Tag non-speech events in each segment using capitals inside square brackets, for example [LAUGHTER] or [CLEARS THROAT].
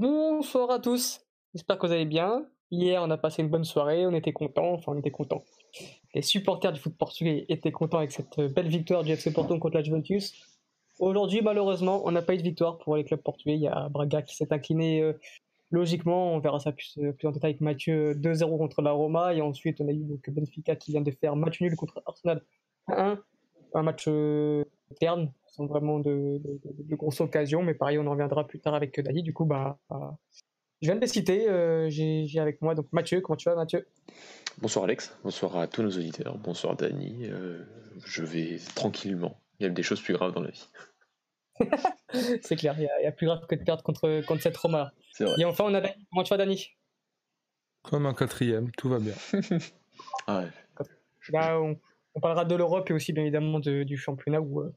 Bonsoir à tous, j'espère que vous allez bien. Hier, on a passé une bonne soirée, on était contents, enfin on était contents. Les supporters du foot portugais étaient contents avec cette belle victoire du FC Porto contre la Juventus. Aujourd'hui, malheureusement, on n'a pas eu de victoire pour les clubs portugais. Il y a Braga qui s'est incliné euh, logiquement, on verra ça plus, euh, en détail avec Mathieu 2-0 contre la Roma. Et ensuite, on a eu donc Benfica qui vient de faire match nul contre Arsenal 1 Un match euh, terne, sans vraiment de, grosses occasions. Mais pareil, on en reviendra plus tard avec Dani. Du coup, bah, bah je viens de les citer. Euh, j'ai avec moi donc Mathieu. Comment tu vas, Mathieu? Bonsoir, Alex. Bonsoir à tous nos auditeurs. Bonsoir, Dani. Euh, je vais tranquillement. Il y a des choses plus graves dans la vie. [LAUGHS] c'est clair, il y, a, plus grave que de perdre contre, contre cette Roma. Et enfin, on a Dani. Comment tu vas, Dani? Comme un quatrième, tout va bien. [LAUGHS] ah Là, on, parlera de l'Europe et aussi, bien évidemment, du championnat où, euh,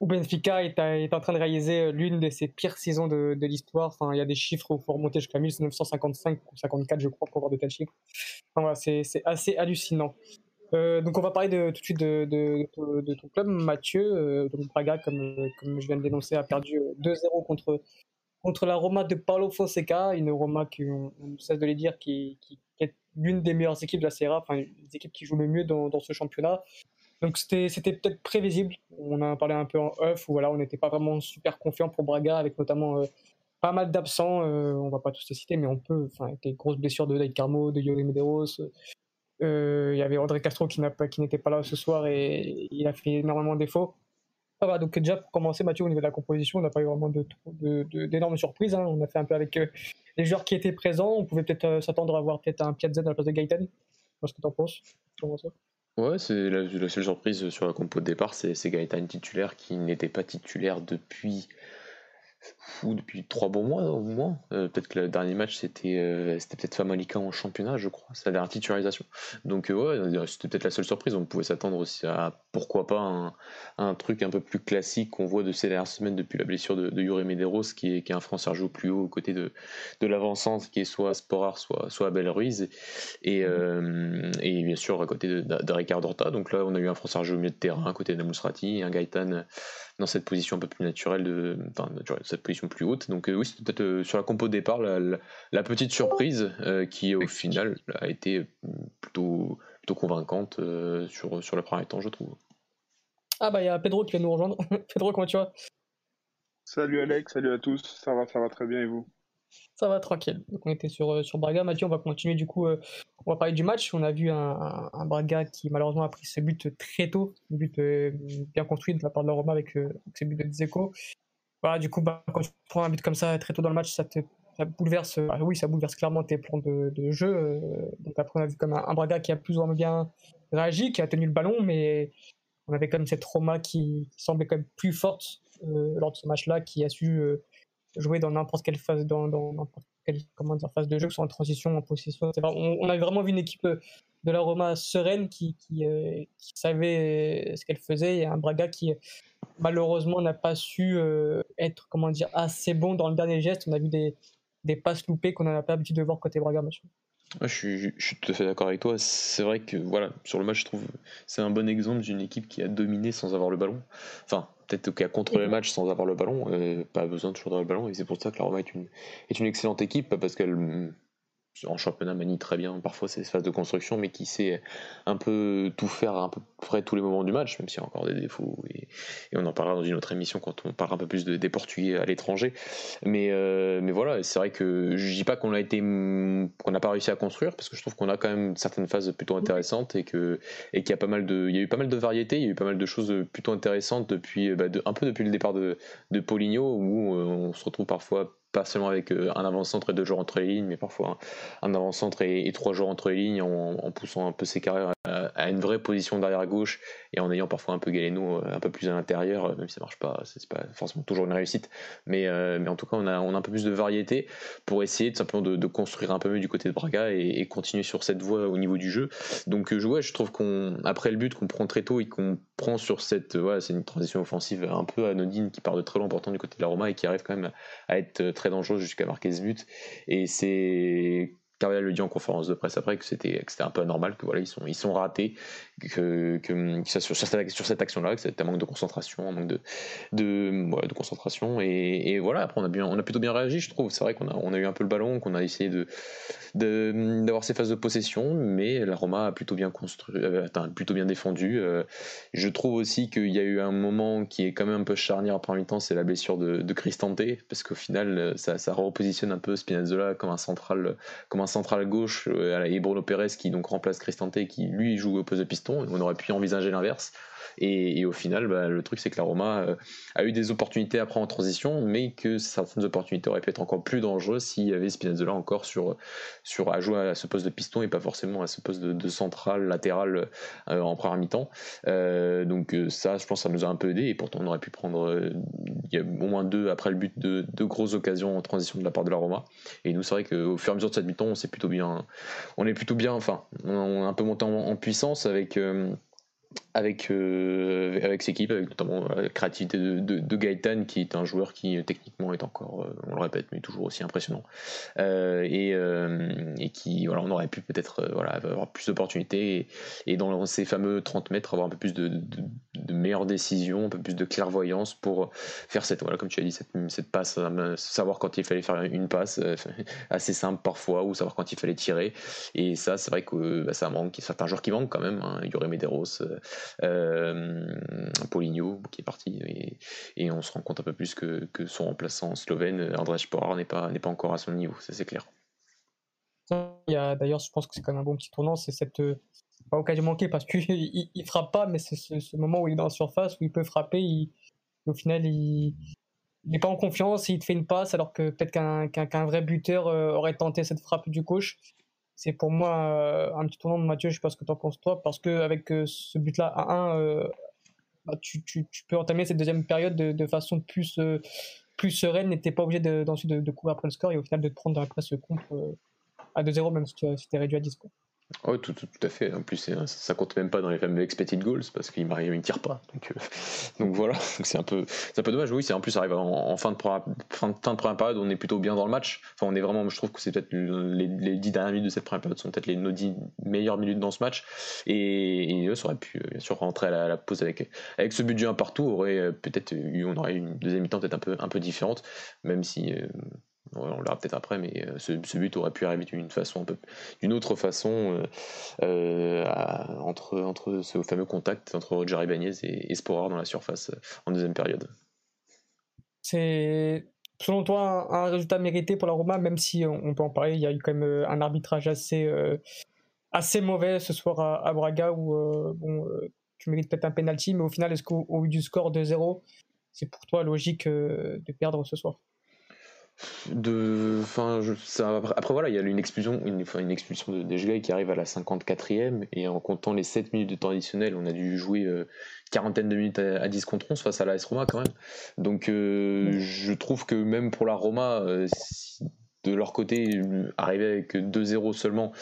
où Benfica est, est, en train de réaliser euh, l'une de ses pires saisons de, de l'histoire. Enfin, il y a des chiffres où il faut remonter jusqu'à 1955 ou 54, je crois, pour voir de tels chiffres. Enfin, voilà, c'est assez hallucinant. Euh, donc on va parler de, tout de suite de, de, de ton club, Mathieu. Euh, donc Braga, comme, comme je viens de dénoncer, a perdu 2-0 contre, contre la Roma de Paulo Fonseca, une Roma qui, on, ne cesse de les dire, qui, est l'une des meilleures équipes de la Serie A, enfin une équipes qui jouent le mieux dans, ce championnat. Donc c'était peut-être prévisible. On a parlé un peu en off où voilà, on n'était pas vraiment super confiant pour Braga avec notamment euh, pas mal d'absents. Euh, on va pas tous les citer, mais on peut. Enfin, avec les grosses blessures de David Carmo, de Yuri Medeiros. Euh, il y avait André Castro qui n'était pas, là ce soir et il a fait énormément de défauts. Donc déjà pour commencer, Mathieu, au niveau de la composition, on n'a pas eu vraiment d'énormes surprises. Hein. On a fait un peu avec les joueurs qui étaient présents. On pouvait peut-être s'attendre à voir peut-être un Piazza à la place de Gaëtan. Qu'est-ce que tu en penses Ouais, c'est la, seule surprise sur la compo de départ, c'est Gaëtan titulaire qui n'était pas titulaire depuis depuis trois bons mois au moins. Euh, peut-être que le dernier match c'était euh, c'était peut-être Famalicão en championnat, je crois. La dernière titularisation. Donc euh, ouais, c'était peut-être la seule surprise. On pouvait s'attendre aussi à pourquoi pas un, truc un peu plus classique qu'on voit de ces dernières semaines depuis la blessure de, de Yuri Medeiros, qui est, qui est un français joue plus haut aux côtés de, de l'avancante, qui est soit Sporar, soit, soit Abel Ruiz. Et, et bien sûr à côté de, de, Horta. Donc là, on a eu un français au milieu de terrain, à côté de Mousrati, un Gaëtan dans cette position un peu plus naturelle, de, enfin, cette position plus haute. Donc euh, oui, c'est peut-être euh, sur la compo de départ la, petite surprise euh, qui au final a été plutôt, plutôt convaincante sur, sur le premier temps, je trouve. Ah bah il y a Pedro qui vient nous rejoindre. [LAUGHS] Pedro, comment tu vas? Salut Alex, salut à tous, ça va, ça va très bien et vous? Ça va tranquille. Donc on était sur, euh, sur Braga. Mathieu, on va continuer du coup. Euh, on va parler du match. On a vu un, Braga qui malheureusement a pris ce but très tôt, un but euh, bien construit de la part de la Roma avec, ses buts de Dzeko. Voilà, du coup, bah, quand tu prends un but comme ça très tôt dans le match, ça te bouleverse. Ah oui, ça bouleverse clairement tes plans de, de jeu. donc après, on a vu comme un, Braga qui a plus ou moins bien réagi, qui a tenu le ballon, mais on avait quand même cette Roma qui, semblait quand même plus forte lors de ce match-là, qui a su jouer dans n'importe quelle phase, dans, dans quelle comment dire, phase de jeu, soit en transition, en possession. on, on, avait vraiment vu une équipe euh, de la Roma sereine qui, qui, euh, savait euh, ce qu'elle faisait et un Braga qui malheureusement n'a pas su être comment dire assez bon dans le dernier geste. On a vu des, des passes loupées qu'on n'a pas l'habitude de voir côté Braga. Monsieur. Je, suis, je, suis, tout à fait d'accord avec toi. C'est vrai que voilà, sur le match, je trouve c'est un bon exemple d'une équipe qui a dominé sans avoir le ballon. Enfin, peut-être qu'à contrôler le match sans avoir le ballon, euh, pas besoin de toujours avoir le ballon, et c'est pour ça que la Roma est une, est une excellente équipe, parce qu'elle en championnat manie très bien parfois ces phases de construction, mais qui sait un peu tout faire à peu près tous les moments du match, même s'il y a encore des défauts. Et, on en parlera dans une autre émission quand on parlera un peu plus de, des Portugais à l'étranger. Mais, euh, mais voilà, c'est vrai que je dis pas qu'on n'a pas réussi à construire, parce que je trouve qu'on a quand même certaines phases plutôt intéressantes et que et qu'il y a y a eu pas mal de variétés, il y a eu pas mal de choses plutôt intéressantes depuis bah, un peu depuis le départ de, de Paulinho où euh, on se retrouve parfois pas seulement avec euh, un avant-centre et deux joueurs entre les lignes, mais parfois un, avant-centre et, trois joueurs entre les lignes en, poussant un peu ses carrières à, une vraie position derrière gauche et en ayant parfois un peu Galeno euh, un peu plus à l'intérieur, euh, même si ça marche pas, c'est pas forcément toujours une réussite, mais, mais en tout cas on a, on a un peu plus de variété pour essayer tout simplement de, construire un peu mieux du côté de Braga et, continuer sur cette voie au niveau du jeu. Donc je, je trouve qu'on après le but qu'on prend très tôt et qu'on prend sur cette, ouais, c'est une transition offensive un peu anodine qui part de très loin important du côté de la Roma et qui arrive quand même à être très dangereuse jusqu'à marquer ce but. Et c'est Carvalhal le dit en conférence de presse après que c'était un peu anormal, que voilà, ils sont, ils sont ratés, que, que, ça, sur, sur cette action-là, que c'était un manque de concentration, un manque de, de, de concentration. Et, voilà, après, on a, bien, on a plutôt bien réagi, je trouve. C'est vrai qu'on a, on a eu un peu le ballon, qu'on a essayé de d'avoir ces phases de possession, mais la Roma a plutôt bien construit, euh, plutôt bien défendu. Euh, je trouve aussi qu'il y a eu un moment qui est quand même un peu charnière en mi-temps, c'est la blessure de, de Cristante, parce qu'au final, ça, ça repositionne un peu Spinazzola comme un central, comme central gauche, euh, et Bruno Pérez qui donc remplace Cristante, qui lui joue au poste de piston. On aurait pu envisager l'inverse. Et, au final, bah, le truc, c'est que la Roma euh, a eu des opportunités après en transition, mais que certaines opportunités auraient pu être encore plus dangereuses s'il y avait Spinazzola encore sur, sur, à jouer à ce poste de piston et pas forcément à ce poste de, central latéral euh, en première mi-temps. Euh, donc ça, je pense, ça nous a un peu aidé. Et pourtant, on aurait pu prendre, au moins deux après le but, de deux grosses occasions en transition de la part de la Roma. Et nous, c'est vrai qu'au fur et à mesure de cette mi-temps, on plutôt bien, on est plutôt bien, enfin, on a un peu monté en, puissance avec avec, euh, avec ses équipes, avec notamment la créativité de, de, Gaëtan, qui est un joueur qui euh, techniquement est encore, euh, on le répète, mais toujours aussi impressionnant. et, qui, voilà, on aurait pu peut-être voilà, avoir plus d'opportunités et, dans ces fameux 30 mètres avoir un peu plus de, meilleures décisions, un peu plus de clairvoyance pour faire cette, voilà, comme tu as dit, cette, passe, savoir quand il fallait faire une passe [LAUGHS] assez simple parfois, ou savoir quand il fallait tirer. Et ça, c'est vrai que bah, ça manque. Certains joueurs qui manquent quand même. Hein. Il y aurait Medeiros euh, Poligno qui est parti et, on se rend compte un peu plus que, son remplaçant slovène André Sporar n'est pas, pas encore à son niveau, ça c'est clair. D'ailleurs, je pense que c'est quand même un bon petit tournant, c'est cette pas occasion manquée parce qu'il [LAUGHS] il, frappe pas, mais c'est ce, moment où il est dans la surface, où il peut frapper, au final il n'est pas en confiance, il te fait une passe alors que peut-être qu'un vrai buteur euh, aurait tenté cette frappe du coach c'est pour moi euh, un petit tournant de Mathieu. Je sais pas ce que tu en penses toi, parce que avec euh, ce but-là à 1, euh, bah, tu, tu, tu, peux entamer cette deuxième période de, de façon plus, sereine. N'étais pas obligé d'ensuite de, de, après le score et au final de te prendre après ce contre à 2-0, même si tu es réduit à 10. Quoi. Oui, tout, tout, à fait. En plus, ça compte même pas dans les fameux expected goals parce qu'il ne tire pas. Donc, euh, [LAUGHS] donc voilà, c'est un peu, un peu dommage. Oui, en plus arrive en, fin de fin, de première période, on est plutôt bien dans le match. Enfin, on est vraiment, je trouve que c'est peut-être les, les, 10 dernières minutes de cette première période sont peut-être les nos 10 meilleures minutes dans ce match. Et, eux, ça aurait pu bien sûr rentrer à la, pause avec avec ce but du 1 partout, aurait euh, peut-être eu, on aurait eu une deuxième mi-temps peut-être un peu un peu différente, même si euh, on verra peut-être après, mais euh, ce, but aurait pu arriver d'une façon d'une autre façon euh, euh, entre, entre ce fameux contact entre Roger Ibanez et, et Sporar dans la surface en deuxième période. C'est selon toi un, résultat mérité pour la Roma, même si on, peut en parler, il y a eu quand même un arbitrage assez, assez mauvais ce soir à, Braga où bon, tu mérites peut-être un penalty, mais au final, est-ce qu'au vu du score de 0, c'est pour toi logique de perdre ce soir? De enfin après voilà il y a une expulsion une, une expulsion de Dejgay qui arrive à la 54e et en comptant les 7 minutes de temps additionnel on a dû jouer euh, quarantaine de minutes à, 10 contre 11 face à la S Roma quand même. Donc euh, je trouve que même pour la Roma euh, de leur côté, arriver avec 2-0 seulement,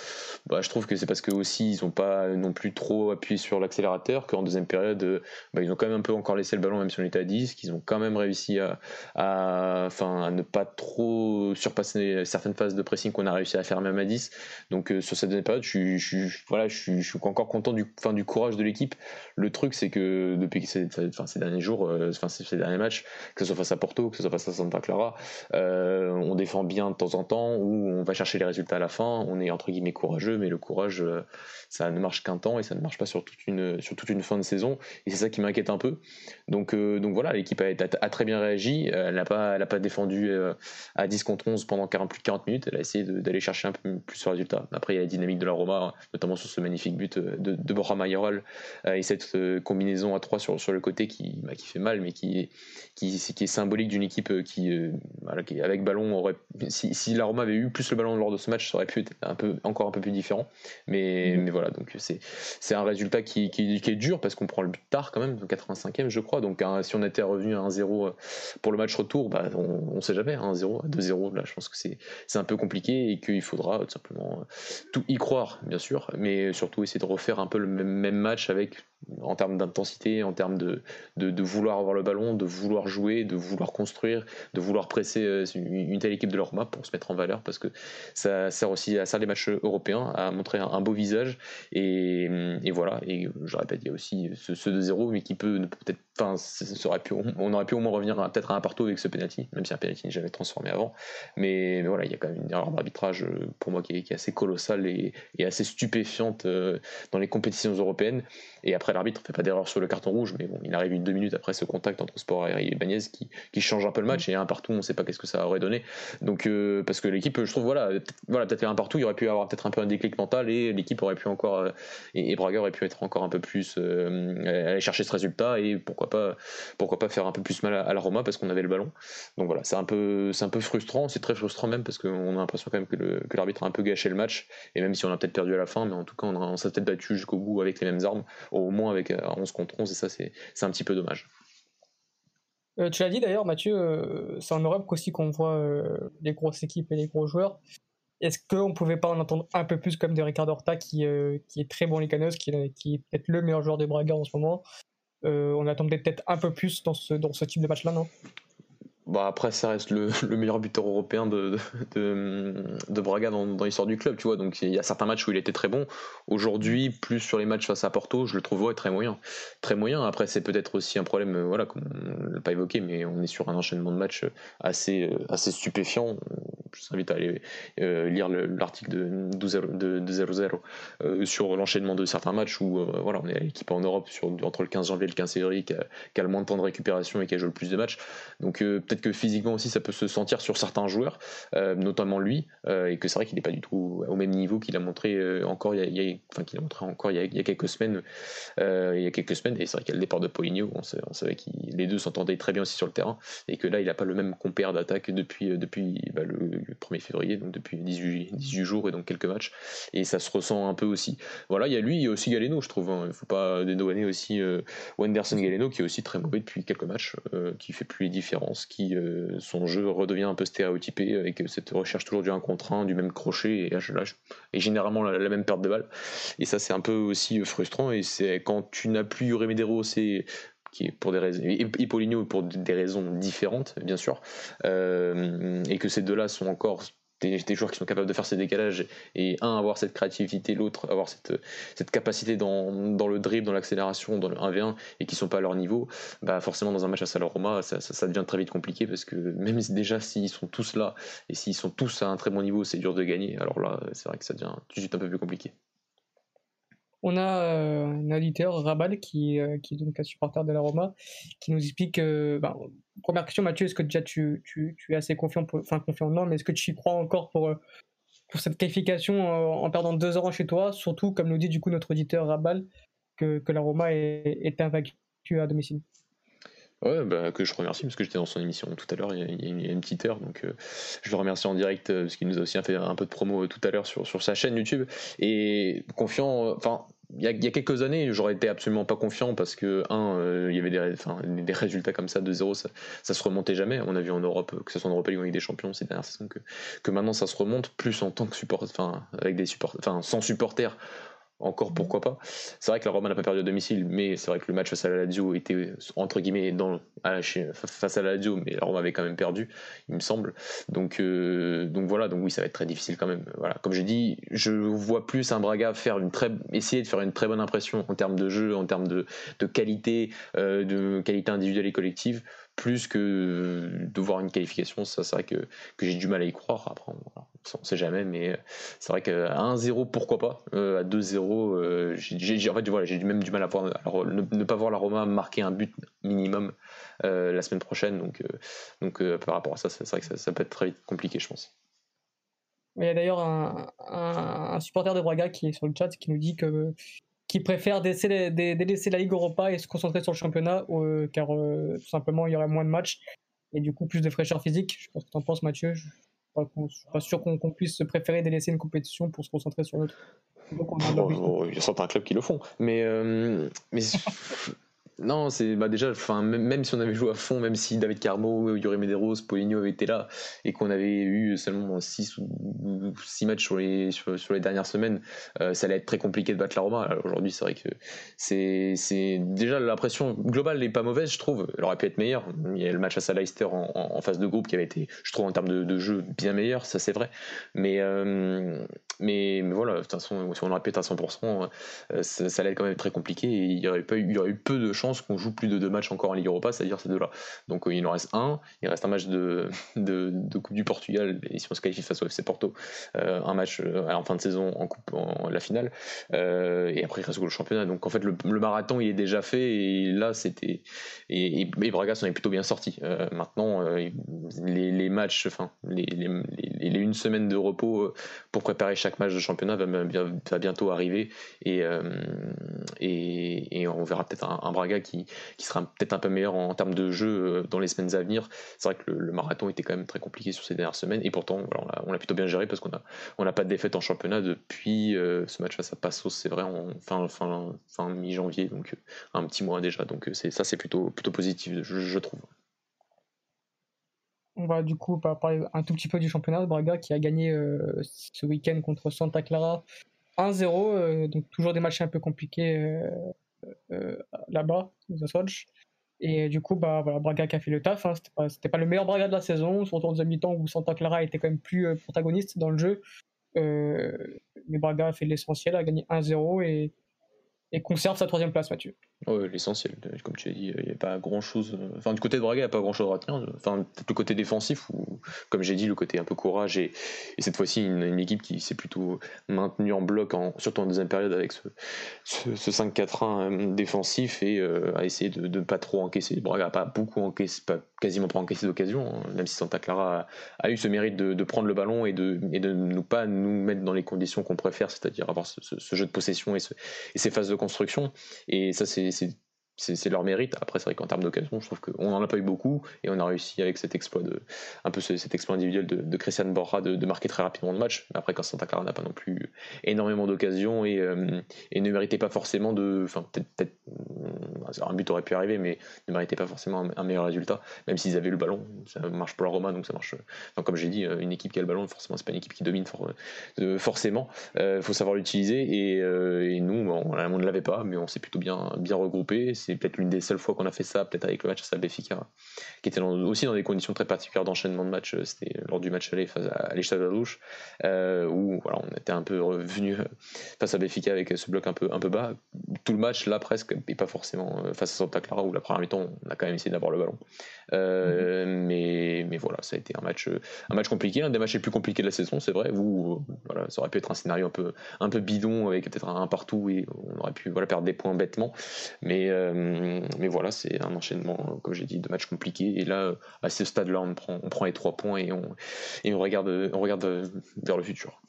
bah, je trouve que c'est parce que aussi ils n'ont pas non plus trop appuyé sur l'accélérateur, qu'en deuxième période, euh, bah, ils ont quand même un peu encore laissé le ballon, même si on était à 10, qu'ils ont quand même réussi à, à, enfin, à ne pas trop surpasser certaines phases de pressing qu'on a réussi à faire même à 10. Donc euh, sur cette deuxième période, je, je, voilà, je, suis encore content du, fin, du courage de l'équipe. Le truc, c'est que depuis ces, enfin, derniers jours, euh, enfin, ces, derniers matchs, que ce soit face à Porto, que ce soit face à Santa Clara, on défend bien de temps en temps, où on va chercher les résultats à la fin, on est entre guillemets courageux, mais le courage, euh, ça ne marche qu'un temps et ça ne marche pas sur toute une, sur toute une fin de saison. Et c'est ça qui m'inquiète un peu. Donc, euh, donc voilà, l'équipe a, très bien réagi. Elle n'a pas, pas défendu euh, à 10 contre 11 pendant 40, plus de 40 minutes. Elle a essayé d'aller chercher un peu plus le résultat. Après, il y a la dynamique de la Roma, notamment sur ce magnifique but de, de Borja Mayoral et cette combinaison à 3 sur, sur le côté qui, bah, qui fait mal, mais qui, qui, est symbolique d'une équipe qui, avec ballon, aurait, si la Roma avait eu plus le ballon lors de ce match, ça aurait pu être un peu, encore un peu plus différent. Mais, mhm. mais voilà, donc c'est un résultat qui, qui, est dur parce qu'on prend le but tard quand même, 85e je crois. Donc si on était revenu à 1-0 euh, pour le match retour, bah, on ne sait jamais, 1-0, 2-0, là je pense que c'est un peu compliqué et qu'il faudra tout simplement euh, tout y croire, bien sûr, mais surtout essayer de refaire un peu le même, match avec en termes d'intensité, en termes de, de, vouloir avoir le ballon, de vouloir jouer, de vouloir construire, de vouloir presser euh, une, telle équipe de leur map pour se mettre en valeur parce que ça sert aussi à ça les matchs européens, à montrer un, beau visage et, voilà. Et je répète, il y a aussi ce, 2-0 mais qui peut peut-être, enfin, pu, on aurait pu au moins revenir peut-être à un partout avec ce penalty, même si un penalty n'est jamais transformé avant. Mais, voilà, il y a quand même une erreur d'arbitrage euh, pour moi qui est, assez colossale et, assez stupéfiante euh, dans les compétitions européennes. Et après, l'arbitre ne fait pas d'erreur sur le carton rouge, mais bon, il arrive une deux minutes après ce contact entre Sport et Bagnez qui, qui change un peu le match. Et un partout, on ne sait pas qu'est-ce que ça aurait donné. Donc, euh, parce que l'équipe, je trouve, voilà, voilà peut-être un partout, il aurait pu avoir peut-être un peu un déclic mental et l'équipe aurait pu encore, euh, et, Braga aurait pu être encore un peu plus, euh, aller chercher ce résultat et pourquoi pas, pourquoi pas faire un peu plus mal à, la Roma parce qu'on avait le ballon. Donc voilà, c'est un peu, c'est un peu frustrant, c'est très frustrant même parce qu'on a l'impression quand même que l'arbitre a un peu gâché le match. Et même si on a peut-être perdu à la fin, mais en tout cas, on, on s'est peut-être battu jusqu'au bout avec les mêmes armes au moins avec 11 euh, contre 11, et ça, c'est un petit peu dommage. Euh, tu l'as dit d'ailleurs, Mathieu, euh, c'est en Europe qu'aussi qu'on voit les grosses équipes et les gros joueurs. Est-ce qu'on pouvait pas en entendre un peu plus comme de Ricardo Horta, qui, est très bon caneuses, qui, qui est peut-être le meilleur joueur de Braga en ce moment? On attendait peut-être un peu plus dans ce, dans ce type de match-là, non? Bah après, ça reste [LAUGHS] le, meilleur buteur européen de, de, Braga dans, l'histoire du club, tu vois. Donc il y a certains matchs où il était très bon. Aujourd'hui, plus sur les matchs face à Porto, je le trouve très moyen. Très moyen. Après, c'est peut-être aussi un problème, euh, voilà, comme on ne l'a pas évoqué, mais on est sur un enchaînement de matchs assez, euh, assez stupéfiant. Je vous invite à aller euh, lire l'article de 2-0 sur l'enchaînement de certains matchs où voilà, on est l'équipe en Europe sur, entre le 15 janvier et le 15 février qui a, le moins de temps de récupération et qui a joué le plus de matchs. Donc que physiquement aussi ça peut se sentir sur certains joueurs, euh, notamment lui, euh, et que c'est vrai qu'il n'est pas du tout au même niveau qu'il a montré euh, encore il y a, enfin qu'il a montré encore il y a, quelques semaines, il y a quelques semaines, et c'est vrai qu'il y a le départ de Poligno, on, savait, que les deux s'entendaient très bien aussi sur le terrain, et que là il n'a pas le même compère d'attaque depuis, depuis bah, le, 1er février, donc depuis 18, 18 jours et donc quelques matchs, et ça se ressent un peu aussi. Voilà, il y a lui, il y a aussi Galeno, je trouve, hein. il ne faut pas dédouaner aussi Wenderson Galeno qui est aussi très mauvais depuis quelques matchs, qui fait plus les différences, qui euh, son jeu redevient un peu stéréotypé avec cette recherche toujours du 1 contre 1, du même crochet et, et généralement la, même perte de balle. Et ça, c'est un peu aussi frustrant. Et c'est quand tu n'as plus Remedero, c'est qui est pour des raisons et pour des raisons différentes bien sûr euh, et que ces deux-là sont encore des, joueurs qui sont capables de faire ces décalages et un avoir cette créativité, l'autre avoir cette, cette capacité dans, dans le dribble, dans l'accélération, dans le 1v1 et qui sont pas à leur niveau, bah forcément dans un match à Salaroma ça, ça, ça, devient très vite compliqué parce que même déjà s'ils sont tous là et s'ils sont tous à un très bon niveau, c'est dur de gagner. Alors là, c'est vrai que ça devient tout de suite un peu plus compliqué. On a euh, un auditeur, Rabal, qui, euh, qui est donc un supporter de la Roma, qui nous explique. Bah, première question, Mathieu, est-ce que déjà tu, tu, tu es assez confiant, enfin confiant non, mais est-ce que tu y crois encore pour, euh, pour cette qualification en perdant deux ans chez toi, surtout comme nous dit du coup notre auditeur Rabal, que, que la Roma est, est invaincue à domicile Ouais, bah, que je remercie parce que j'étais dans son émission tout à l'heure, il, y a une petite heure, donc je le remercie en direct parce qu'il nous a aussi fait un peu de promo tout à l'heure sur, sa chaîne YouTube. Et confiant, enfin, il y, a, quelques années, j'aurais été absolument pas confiant parce que, un, euh, il y avait des, résultats comme ça de zéro, ça, ça, se remontait jamais. On a vu en Europe, que ce soit en Europe League ou avec des champions ces dernières saisons, que, que maintenant ça se remonte plus en tant que support, enfin, avec des supporters, enfin, sans supporters encore pourquoi pas. C'est vrai que la Roma n'a pas perdu à domicile, mais c'est vrai que le match face à la Lazio était entre guillemets dans, face à la Lazio, mais la Roma avait quand même perdu, il me semble. Donc, euh, voilà, donc oui, ça va être très difficile quand même. Comme j'ai dit, je vois plus un Braga faire une très, essayer de faire une très bonne impression en termes de jeu, en termes de, de qualité, euh, de qualité individuelle et collective, plus que de voir une qualification. Ça, c'est vrai que, que j'ai du mal à y croire. Après, on, on sait jamais, mais c'est vrai qu'à 1-0, pourquoi pas. Euh, à 2-0, euh, j'ai, en fait, voilà, même du mal à voir, alors, ne, pas voir la Roma marquer un but minimum euh, la semaine prochaine. Donc, donc par rapport à ça, c'est vrai que ça, peut être très vite compliqué, je pense. Il y a d'ailleurs un, un, supporter de Braga qui est sur le chat qui nous dit que qui préfère délaisser, délaisser, la Ligue Europa et se concentrer sur le championnat, car tout simplement il y aurait moins de matchs et du coup plus de fraîcheur physique. Je pense que tu en penses, Mathieu. Je je suis pas sûr qu'on puisse se préférer délaisser une compétition pour se concentrer sur l'autre. Il y a certains clubs qui le font. Mais, euh, mais [LAUGHS] Non, c'est bah déjà, même, si on avait joué à fond, même si David Carmo, Yuri Medeiros, Poligno avaient été là et qu'on avait eu seulement 6 ou 6 matchs sur les, dernières semaines, euh, ça allait être très compliqué de battre la Roma. Aujourd'hui, c'est vrai que c'est, déjà l'impression globale n'est pas mauvaise, je trouve. Elle aurait pu être meilleure. Il y a le match à Leicester en, en, phase de groupe qui avait été, je trouve, en termes de, jeu bien meilleur, ça c'est vrai. Mais, euh, mais, voilà, de toute façon, si on pu être à 100%, euh, ça, ça, allait quand même très compliqué et il y aurait, pas eu, il y aurait eu peu de chances qu'on joue plus de deux matchs encore en Ligue Europa, c'est-à-dire ces deux-là. Donc euh, il en reste un, il reste un match de, [LAUGHS] de, Coupe du Portugal, et si on se qualifie face au FC Porto, euh, un match en fin de saison en Coupe, en, la finale, et après il reste le championnat. Donc en fait le, marathon il est déjà fait, et là c'était. Et, et, Braga s'en est plutôt bien sorti. maintenant, les, matchs, enfin, les, les, une semaine de repos pour préparer chaque match de championnat va, bientôt arriver, et, et, on verra peut-être un, Braga qui, sera peut-être un peu meilleur en, termes de jeu euh, dans les semaines à venir. C'est vrai que le, marathon était quand même très compliqué sur ces dernières semaines et pourtant on l'a plutôt bien géré parce qu'on n'a on pas de défaite en championnat depuis euh, ce match face à Passos, c'est vrai, en fin, fin, fin mi-janvier, donc euh, un petit mois déjà. Donc ça c'est plutôt, plutôt positif, je, trouve. On va du coup parler un tout petit peu du championnat. Braga qui a gagné ce week-end contre Santa Clara 1-0, donc toujours des matchs un peu compliqués euh, là-bas, Et du coup, bah, Braga qui a fait le taf. Hein. C'était, pas, le meilleur Braga de la saison, surtout en deuxième mi-temps où Santa Clara était quand même plus euh, protagoniste dans le jeu. Euh, mais Braga a fait l'essentiel, a gagné 1-0 et, et conserve sa troisième place, Mathieu. Ouais, l'essentiel, comme tu as dit, il n'y a pas grand chose. Enfin, du côté de Braga, il n'y a pas grand chose à retenir. Enfin, le côté défensif, ou comme j'ai dit, le côté un peu courage, et, et cette fois-ci, une, équipe qui s'est plutôt maintenue en bloc, en, surtout en deuxième période, avec ce, ce, 5-4-1 euh, défensif, et euh, a essayé de ne pas trop encaisser. Braga n'a pas beaucoup encaissé, pas, quasiment pas encaissé d'occasion, hein, même si Santa Clara a, eu ce mérite de, prendre le ballon et de ne de nous pas nous mettre dans les conditions qu'on préfère, c'est-à-dire avoir ce, ce, jeu de possession et, et ces phases de construction. Et ça, c'est c'est leur mérite. Après, c'est vrai qu'en termes d'occasion, je trouve qu'on n'en a pas eu beaucoup et on a réussi avec cet exploit de, un peu cet exploit individuel de, Christian Borja de, marquer très rapidement le match. Après, quand Santa Clara n'a pas non plus énormément d'occasions et, euh, et, ne méritait pas forcément de, enfin peut-être, euh, un but aurait pu arriver, mais ne méritait pas forcément un, meilleur résultat. Même s'ils avaient le ballon, ça marche pour la Roma, donc ça marche. Enfin, comme j'ai dit, euh, une équipe qui a le ballon, forcément, c'est pas une équipe qui domine forcément. Il faut savoir l'utiliser et, et, nous, on ne l'avait pas, mais on s'est plutôt bien bien regroupé c'est peut-être l'une des seules fois qu'on a fait ça, peut-être avec le match à Salbefika, qui était aussi dans des conditions très particulières d'enchaînement de match. Euh, c'était lors du match aller face à l'Estade euh, où voilà, on était un peu revenu euh, face à Béfica avec ce bloc un peu, un peu bas. Tout le match, là, presque, et pas forcément face à Santa Clara, où la première mi-temps, on a quand même essayé d'avoir le ballon. Euh, mhm. mais, mais voilà, ça a été un match, un match compliqué, un des matchs les plus compliqués de la saison, c'est vrai. Vous, voilà, ça aurait pu être un scénario un peu, un peu bidon avec peut-être un, partout et on aurait pu voilà, perdre des points bêtement. Mais, euh, mais voilà, c'est un enchaînement, comme j'ai dit, de matchs compliqués. Et là, à ce stade-là, on prend, les trois points et on, et regarde, vers le futur.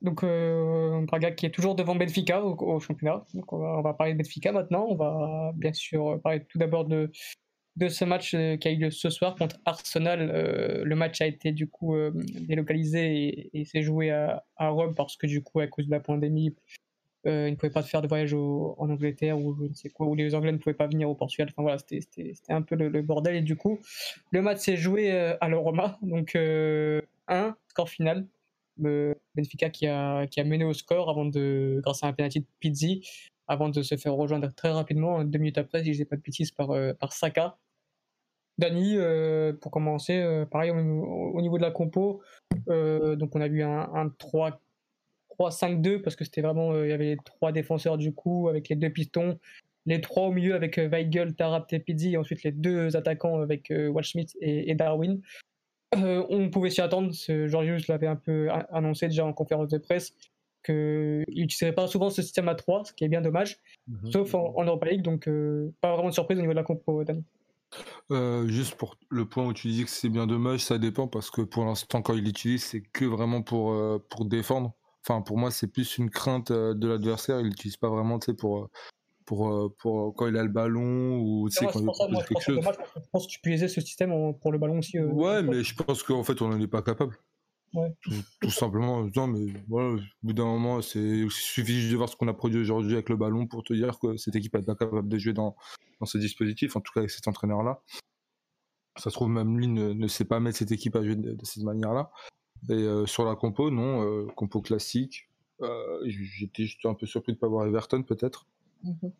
Donc euh, Braga qui est toujours devant Benfica au, championnat. Donc on va, parler de Benfica maintenant. On va bien sûr parler tout d'abord de, ce match euh, qui a eu lieu ce soir contre Arsenal. Euh, le match a été du coup euh, délocalisé et, s'est joué à, Rome parce que du coup à cause de la pandémie, ils ne pouvaient pas faire de voyage en Angleterre ou je ne sais quoi, où les Anglais ne pouvaient pas venir au Portugal. Enfin voilà, c'était un peu le, bordel et du coup le match s'est joué à l'Oroma. Donc un score final. Benfica qui a, qui a mené au score avant de, grâce à un penalty de Pizzi, avant de se faire rejoindre très rapidement, deux minutes après, si je dis pas de bêtises, par, par Saka. Dani, euh, pour commencer, euh, pareil au, niveau de la compo, euh, donc on a eu un, 3-5-2 parce que c'était vraiment, il y avait trois défenseurs du coup avec les deux pistons, les trois au milieu avec Weigel, Tarap, Tepidzi et ensuite les deux attaquants avec Waldschmidt et, et Darwin. on pouvait s'y attendre, Georgius l'avait un peu annoncé déjà en conférence de presse qu'il n'utiliserait pas souvent ce système à 3, ce qui est bien dommage, mhm. sauf en, en, Europa League, donc pas vraiment de surprise au niveau de la compo. Euh, juste pour le point où tu dis que c'est bien dommage, ça dépend parce que pour l'instant, quand il l'utilise, c'est que vraiment pour, euh, pour défendre. Enfin, pour moi, c'est plus une crainte euh, de l'adversaire. Il l'utilise pas vraiment, tu sais, pour, pour, pour quand il a le ballon ou tu sais, quand il quelque chose. je pense que tu peux utiliser ce système pour le ballon aussi. ouais, mais je pense qu'en fait, on n'en est pas capable. Tout, simplement, non, mais voilà, au bout d'un moment, il suffit juste de voir ce qu'on a produit aujourd'hui avec le ballon pour te dire que cette équipe est pas capable de jouer dans, dans ce dispositif, en tout cas avec cet entraîneur-là. Ça se trouve, même lui ne, sait pas mettre cette équipe à jouer de, cette manière-là. Et euh, sur la compo, non, euh, compo classique. Euh, j'étais juste un peu surpris de ne pas voir Everton, peut-être. Mhm.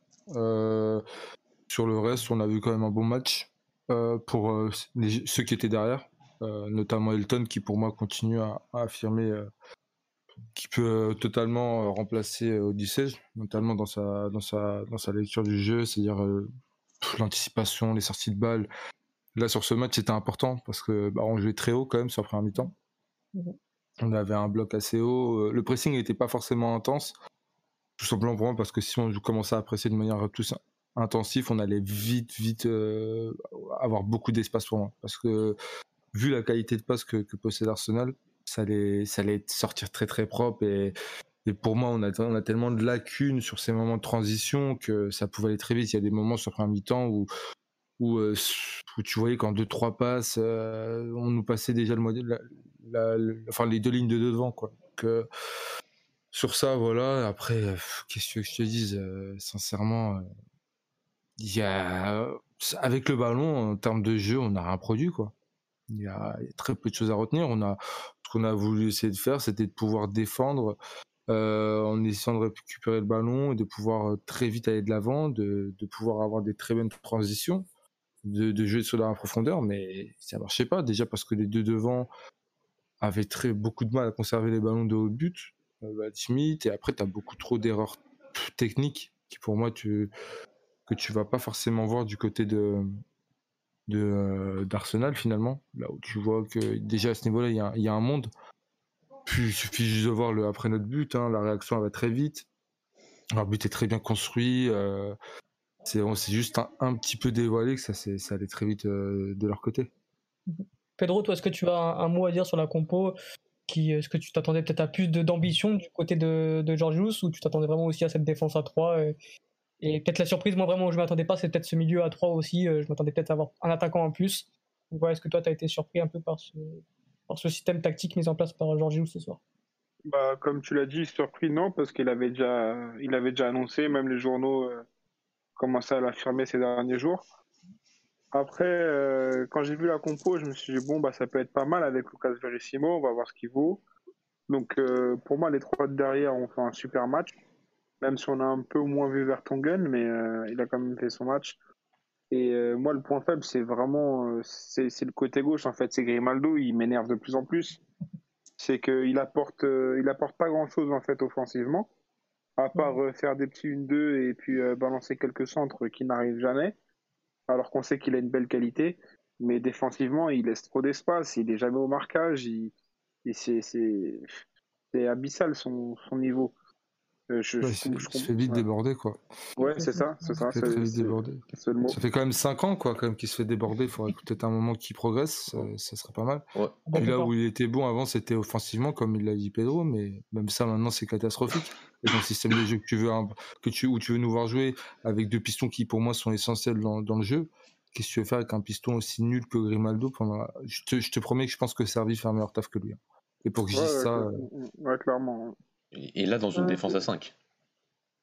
sur le reste, on a vu quand même un bon match pour ceux qui étaient derrière. Notamment Elton qui pour moi continue à, affirmer qu'il peut totalement remplacer Odyssey, notamment dans sa, dans, sa, dans sa lecture du jeu, c'est-à-dire l'anticipation, les sorties de balles. Là, sur ce match, c'était important parce que bah, on jouait très haut quand même sur la première mi-temps. Mhm. On avait un bloc assez haut. Le pressing n'était pas forcément intense, tout simplement pour moi parce que si on commençait à presser de manière plus intensive, on allait vite, vite avoir beaucoup d'espace pour moi. Parce que vu la qualité de passe que, possède Arsenal, ça allait, ça allait sortir très très propre et, pour moi, on a, tellement de lacunes sur ces moments de transition que ça pouvait aller très vite. Il y a des moments sur un mi-temps où, où, euh, tu voyais qu'en deux trois passes, euh, on nous passait déjà le modèle, enfin les deux lignes de devant quoi. Sur ça, voilà. Après, qu'est-ce que je te dise Sincèrement, il y a avec le ballon en termes de jeu, on a un produit quoi. Il y, a, très peu de choses à retenir. On a, ce qu'on a voulu essayer de faire, c'était de pouvoir défendre euh, en essayant de récupérer le ballon et de pouvoir euh, très vite aller de l'avant, de, pouvoir avoir des très bonnes transitions, de, de jouer sur la profondeur, mais ça marchait pas. Déjà parce que les deux devant avaient très, beaucoup de mal à conserver les ballons de haut but, euh, Schmidt, et après tu as beaucoup trop d'erreurs techniques qui pour moi tu, que tu vas pas forcément voir du côté de, euh, d'Arsenal finalement, là où tu vois que déjà à ce niveau-là, il y, a un monde. Puis il suffit juste de voir le, après notre but, hein, la réaction va très vite. Leur but est très bien construit. Euh, c'est juste un, petit peu dévoilé que ça, ça allait très vite de leur côté. Pedro, toi, est-ce que tu as un, mot à dire sur la compo qui, Est-ce que tu t'attendais peut-être à plus d'ambition du côté de, de Georgius ou tu t'attendais vraiment aussi à cette défense à 3 et peut-être la surprise, moi vraiment, où je ne m'attendais pas, c'est peut-être ce milieu à 3 aussi. Euh, je m'attendais peut-être à avoir un attaquant en plus. voilà, est-ce que toi, tu as été surpris un peu par ce, par ce système tactique mis en place par Georgiou ce soir? Bah, Comme tu l'as dit, surpris, non, parce qu'il avait, déjà, avait déjà annoncé, même les journaux euh, commençaient à l'affirmer ces derniers jours. Après, euh, quand j'ai vu la compo, je me suis dit, bon, bah, ça peut être pas mal avec Lucas Verissimo, on va voir ce qu'il vaut. Donc, pour moi, les trois de derrière ont fait un super match même si on a un peu moins vu Vertonghen, mais euh, il a quand même fait son match. Et euh, moi, le point faible, c'est vraiment euh, c'est le côté gauche en fait. C'est Grimaldo, il m'énerve de plus en plus. C'est qu'il apporte il apporte pas grand chose en fait offensivement, à part faire des petits 1-2 et puis balancer quelques centres qui n'arrivent jamais. Alors qu'on sait qu'il a une belle qualité, mais défensivement, il laisse trop d'espace. Il est jamais au marquage. Il, c'est abyssal son, son niveau. Euh, je, il se fait vite déborder, quoi. Ouais, c'est ça, c'est ça. Ça fait quand même 5 ans, quoi, quand même, qu'il se fait déborder. Il faudrait peut-être un moment qu'il progresse, ça, serait pas mal. Ouais. là où il était bon avant, c'était offensivement, comme il l'a dit Pedro, mais même ça, maintenant, c'est catastrophique. Et dans le système de jeu que tu veux, que tu, où tu veux nous voir jouer avec deux pistons qui, pour moi, sont essentiels dans, dans le jeu, qu'est-ce que tu veux faire avec un piston aussi nul que Grimaldo pendant je, te, je te promets que je pense que Servi fait un meilleur taf que lui. Hein. Et pour que je dise ça. Euh, ouais, clairement. Et là, dans une défense à 5.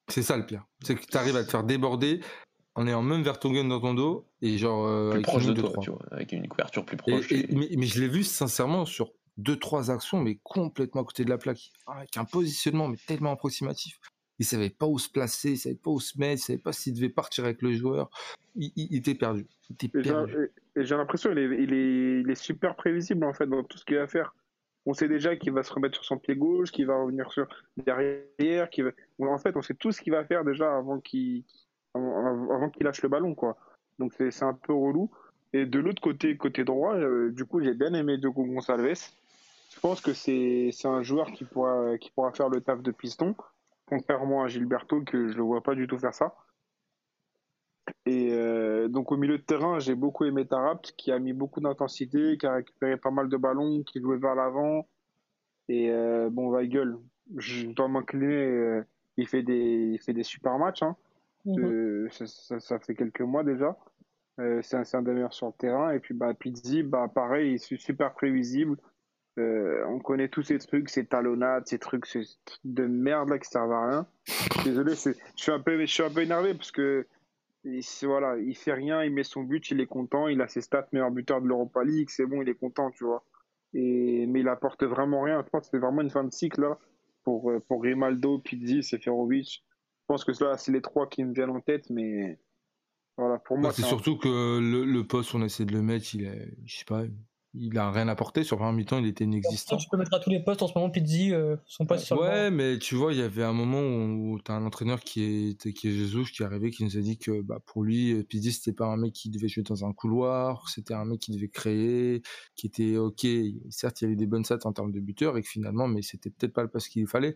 C'est ça le pire. C'est que tu arrives à te faire déborder en ayant même Vertonghen dans ton dos et genre. Euh, plus proche de toi, tu vois, avec une couverture plus proche. mais, je l'ai vu sincèrement sur deux trois actions, mais complètement à côté de la plaque. Avec un positionnement, mais tellement approximatif. Il savait pas où se placer, il savait pas où se mettre, il savait pas s'il devait partir avec le joueur. Il, était perdu. et j'ai l'impression qu'il est, il est, il est super prévisible en fait dans tout ce qu'il va faire on sait déjà qu'il va se remettre sur son pied gauche, qu'il va revenir sur derrière, qu'il va... en fait, on sait tout ce qu'il va faire déjà avant qu'il avant qu'il lâche le ballon, quoi. Donc c'est un peu relou. Et de l'autre côté, côté droit, euh, du coup, j'ai bien aimé Diogo Gonçalves. Je pense que c'est un joueur qui pourra, qui pourra faire le taf de piston, contrairement à Gilberto, que je le vois pas du tout faire ça. Et euh, donc au milieu de terrain, j'ai beaucoup aimé Tarapt, qui a mis beaucoup d'intensité, qui a récupéré pas mal de ballons, qui jouait vers l'avant. Et euh, bon, Weigel, je dois m'incliner, euh, il, fait des, il fait des super matchs. Hein. Mhm. ça, fait quelques mois déjà. c'est un, un des meilleurs sur le terrain. Et puis bah, Pizzi, bah, pareil, il est super prévisible. Euh, on connaît tous ces trucs, ces talonnades, ces trucs, ces trucs de merde là qui servent à rien. Désolé, je suis un peu, je suis un peu énervé parce que il, voilà, il fait rien, il met son but, il est content, il a ses stats meilleur buteur de l'Europa League, c'est bon, il est content, tu vois. Et, mais il apporte vraiment rien. Je pense que c'est vraiment une fin de cycle là pour, euh, pour Grimaldo, Pizzi, Seferovic. Je pense que là, c'est les trois qui me viennent en tête, mais voilà, pour moi. Bah, c'est surtout que le, le, poste, on essaie de le mettre, il est, je sais pas, il a rien apporté sur 20 mi-temps, il était inexistant. Tu peux mettre à tous les postes en ce moment, Pizzi, euh, son poste sur Ouais, mais tu vois, il y avait un moment où tu as un entraîneur qui est, qui est Jesus qui est arrivé, qui nous a dit que bah, pour lui, Pizzi, c'était pas un mec qui devait jouer dans un couloir, c'était un mec qui devait créer, qui était ok. Certes, il y avait des bonnes stats en termes de buteurs, et que finalement, mais c'était peut-être pas le poste qu'il fallait.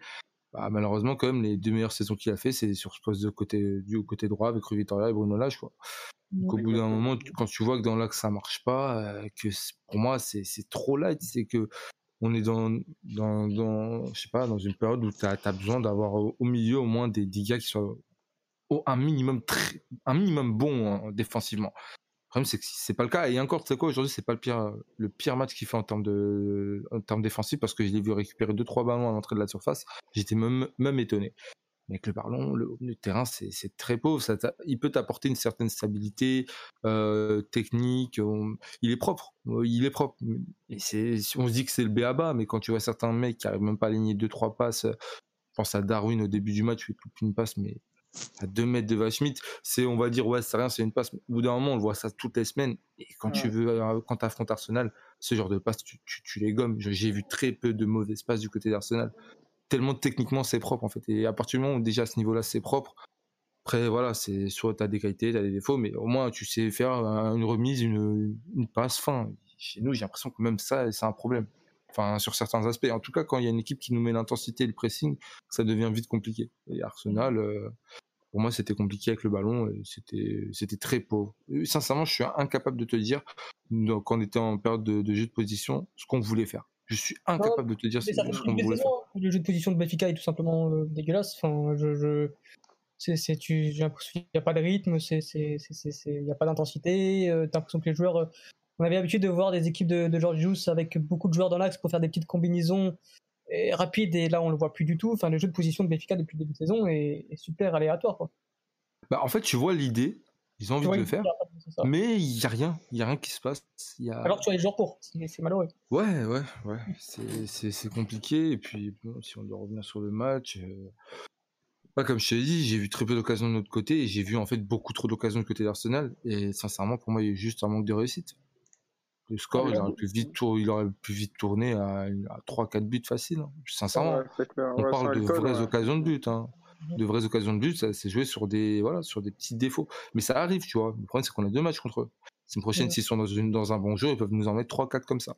Bah, malheureusement, quand même, les deux meilleures saisons qu'il a fait, c'est sur ce poste de côté, du côté droit avec Victoria et Bruno Lage, quoi. Donc, au bout d'un moment, quand tu vois que dans l'axe ça marche pas, euh, que pour moi c'est trop light, c'est que on est dans, dans, dans, je sais pas, dans une période où tu as, besoin d'avoir au, milieu au moins des, des gars qui soient au, un minimum très, un minimum bon hein, défensivement. Le problème, c'est que c'est pas le cas. Et encore, tu sais quoi, aujourd'hui, c'est pas le pire, le pire match qu'il fait en termes de, en défensifs parce que je l'ai vu récupérer deux, trois ballons à l'entrée de la surface. J'étais même, étonné. Mais avec le ballon, le, terrain, c'est très pauvre. Ça il peut t'apporter une certaine stabilité euh, technique. il est propre. Il est propre. Et c'est, on se dit que c'est le BABA, mais quand tu vois certains mecs qui arrivent même pas à aligner deux, trois passes, je pense à Darwin au début du match, il coupe une passe, mais à 2 mètres de Vachmit, c'est, on va dire, ouais, c'est rien, c'est une passe. au bout d'un moment, on le voit ça toutes les semaines. Et quand tu veux, euh, quand tu affrontes Arsenal, ce genre de passe, tu, tu, les gommes. J'ai vu très peu de mauvaises passes du côté d'Arsenal. Tellement techniquement, c'est propre, en fait. Et à partir du moment où déjà à ce niveau-là, c'est propre, après, voilà, c'est soit tu as des qualités, tu as des défauts, mais au moins tu sais faire une remise, une, une passe fin. Chez nous, j'ai l'impression que même ça, c'est un problème. Enfin, sur certains aspects. En tout cas, quand il y a une équipe qui nous met l'intensité et le pressing, ça devient vite compliqué. Et Arsenal, euh, pour moi, c'était compliqué avec le ballon. C'était, très pauvre. sincèrement, je suis incapable de te dire, donc, quand on était en période de, jeu de position, ce qu'on voulait faire. Je suis incapable de te dire ce qu'on voulait faire. Le jeu de position de Benfica est tout simplement euh, dégueulasse. Enfin, je, je... C'est, j'ai l'impression qu'il n'y a pas de rythme, c'est, il n'y a pas d'intensité. Euh, t'as l'impression que les joueurs. Euh, on avait l'habitude de voir des équipes de, de George Juice avec beaucoup de joueurs dans l'axe pour faire des petites combinaisons rapide et là on le voit plus du tout. Enfin, le jeu de position de Benfica depuis le début de saison est, super aléatoire. Quoi. Bah, en fait, tu vois l'idée, ils ont envie de le faire, mais il y a rien, il y a rien qui se passe. Y a... Alors tu as les jours courts, c'est malheureux. Ouais, ouais, ouais, c'est compliqué. Et puis si on doit revenir sur le match. Euh... Bah, comme je t'ai dit, j'ai vu très peu d'occasions de notre côté et j'ai vu en fait beaucoup trop d'occasions du côté d'Arsenal. Et sincèrement, pour moi, il y a juste un manque de réussite. Le score, ah, il, aurait pu vite il aurait pu vite tourner à, 3-4 buts faciles. Hein. Sincèrement, on parle de vraies occasions de but. Hein. De vraies occasions de but, ça s'est joué sur des, voilà, sur des petits défauts. Mais ça arrive, tu vois. Le problème, c'est qu'on a deux matchs contre eux. C'est une prochaine, s'ils sont dans, une, dans un bon jeu, ils peuvent nous en mettre 3-4 comme ça.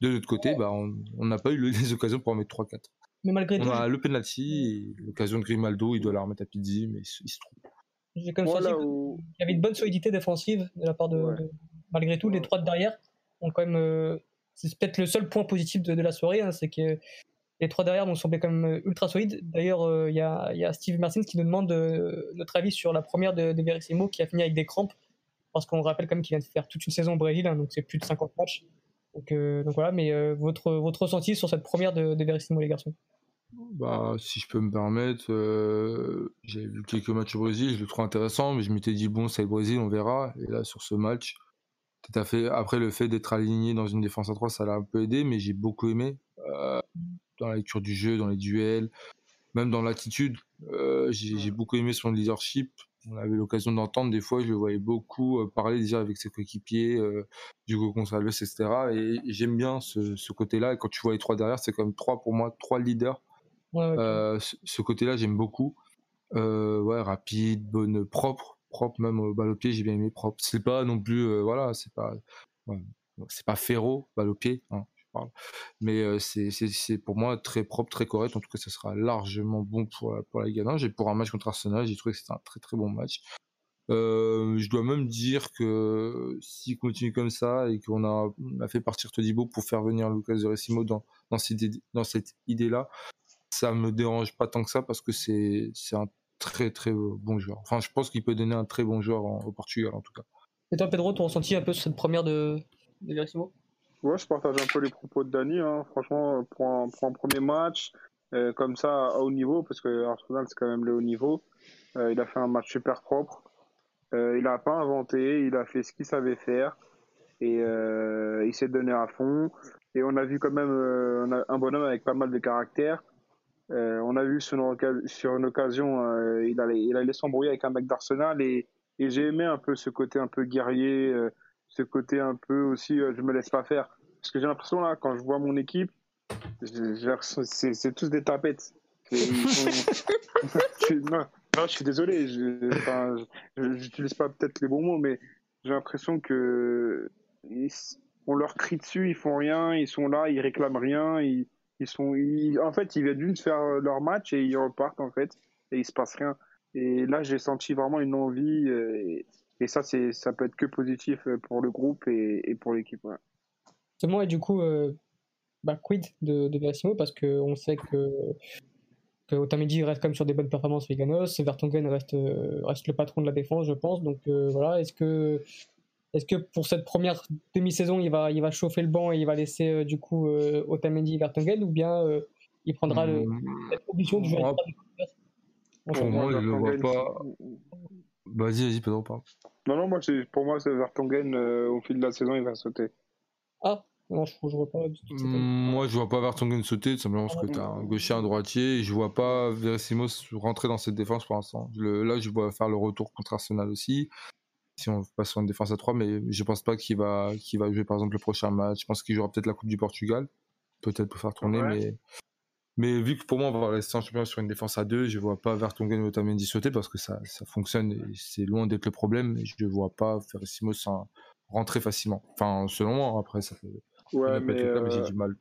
De l'autre côté, bah, on n'a pas eu [LAUGHS] les occasions pour en mettre 3-4. Mais malgré on a le penalty, l'occasion de Grimaldo, il doit la remettre à Pizzi, mais il se trouve. J'ai comme ça qu'il y avait une bonne solidité défensive de la part de, malgré tout, les trois de derrière Euh, c'est peut-être le seul point positif de, la soirée, hein, c'est que les trois derrière m'ont semblé quand même euh, ultra solides. D'ailleurs, euh, il y, a, Steve Martins qui nous demande notre avis sur la première de, de Verissimo qui a fini avec des crampes, parce qu'on rappelle quand même qu'il vient de faire toute une saison au Brésil, hein, donc c'est plus de 50 matchs. Donc, donc voilà, mais votre, votre ressenti sur cette première de, de Verissimo, les garçons? Bah, si je peux me permettre, j'ai vu quelques matchs au Brésil, je le trouve intéressant, mais je m'étais dit, bon, c'est le Brésil, on verra. Et là, sur ce match, tout à fait. Après, le fait d'être aligné dans une défense à 3, ça l'a un peu aidé, mais j'ai beaucoup aimé euh, dans la lecture du jeu, dans les duels, même dans l'attitude. Euh, j'ai beaucoup aimé son leadership. On avait l'occasion d'entendre des fois, je le voyais beaucoup euh, parler déjà avec ses coéquipiers, Hugo Gonzalez, etc. Et, j'aime bien ce, côté-là. Et quand tu vois les trois derrière, c'est comme trois pour moi, trois leaders. ce, ce côté-là, j'aime beaucoup. ouais, rapide, bonne, propre propre, même au balle au pied, j'ai bien aimé propre. C'est pas non plus, euh, voilà, c'est pas, c'est pas féro, balle au pied. Mais euh, c'est, pour moi très propre, très correct. En tout cas, ça sera largement bon pour, pour la Ligue 1. J'ai pour un match contre Arsenal, j'ai trouvé que c'était un très très bon match. Euh, je dois même dire que s'il continue comme ça et qu'on a, fait partir Todibo pour faire venir Lucas de Recimo dans, dans cette, dans cette idée-là, ça me dérange pas tant que ça parce que c'est un très très bon joueur. Enfin, je pense qu'il peut donner un très bon joueur au Portugal en tout cas. Et toi, Pedro, ton ressenti un peu sur cette première de, de Verissimo Ouais, je partage un peu les propos de Dani. Hein. Franchement, pour un, pour un, premier match, euh, comme ça, à haut niveau, parce que Arsenal, c'est quand même le haut niveau, euh, il a fait un match super propre. Euh, il n'a pas inventé, il a fait ce qu'il savait faire. Et euh, il s'est donné à fond. Et on a vu quand même euh, un bonhomme avec pas mal de caractère. Euh, on a vu sur une, sur une occasion, euh, il, allait, il allait s'embrouiller avec un mec d'Arsenal. Et, et j'ai aimé un peu ce côté un peu guerrier, ce côté un peu aussi, je me laisse pas faire. Parce que j'ai l'impression là, quand je vois mon équipe, c'est tous des tapettes. [LAUGHS] [LAUGHS] non, non, je suis désolé, je n'utilise pas peut-être les bons mots, mais j'ai l'impression que on leur crie dessus, ils font rien, ils sont là, ils réclament rien, ils, ils sont, en fait, ils viennent juste faire leur match et ils repartent en fait, et il se passe rien. Et là, j'ai senti vraiment une envie, et, et ça, c'est, ça peut être que positif pour le groupe et, et pour l'équipe. Ouais. et du coup, euh, bah, quid de, de Verissimo parce qu'on sait que, que Otamendi reste quand même sur des bonnes performances Veganos, Vertonghen reste, reste le patron de la défense, je pense. Donc euh, voilà, est-ce que est-ce que pour cette première demi-saison, il va, il va chauffer le banc et il va laisser euh, du coup euh, Otamendi et Vertonghen ou bien euh, il prendra le, l'option du jouer Pour moi, je ne vois pas. Vas-y, vas-y, Pedro, parle. Non, non, moi, pour moi, c'est Vertonghen, au fil de la saison, il va sauter. Ah, non, je, ne vois pas. Mm, moi, je vois pas Vertonghen sauter, simplement parce que tu as un gaucher, un droitier, et je vois pas Verissimos rentrer dans cette défense pour l'instant. Là, je vois faire le retour contre Arsenal aussi si on passe sur une défense à 3, mais je pense pas qu'il va, qu'il va jouer par exemple le prochain match. Je pense qu'il jouera peut-être la Coupe du Portugal, peut-être pour faire tourner, mais, mais vu que pour moi on va rester en championnat sur une défense à 2, je vois pas Vertonghen ou Otamendi sauter parce que ça, ça fonctionne et c'est loin d'être le problème, je ne vois pas faire sans rentrer facilement. Enfin, selon moi, après ça fait. Ouais, mais, mais j'ai du mal.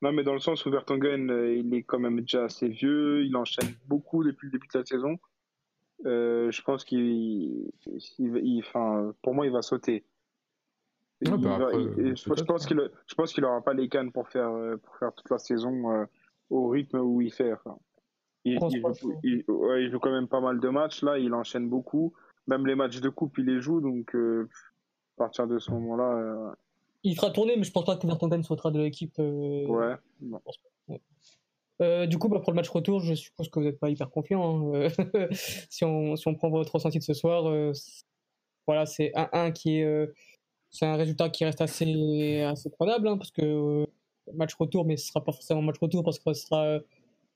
Non, mais dans le sens où Vertonghen, euh, il est quand même déjà assez vieux, il enchaîne beaucoup depuis le début de la saison. Euh, je pense qu'il, enfin, pour moi, il va sauter. je, pense qu'il, je pense qu'il aura pas les cannes pour faire, euh, pour faire toute la saison euh, au rythme où il fait. il, joue, quand même pas mal de matchs là, il enchaîne beaucoup. Même les matchs de coupe, il les joue, donc à partir de ce moment-là. Il fera tourner, mais je pense pas que Vertonghen sautera de l'équipe. Ouais. Euh, du coup, bah, pour le match retour, je suppose que vous n'êtes pas hyper confiant. Hein. [LAUGHS] si, on, si on prend votre ressenti de ce soir, euh, voilà, c'est un 1 qui est, euh, c'est un résultat qui reste assez, assez prenable, hein, parce que match retour, mais ce sera pas forcément match retour parce que ce sera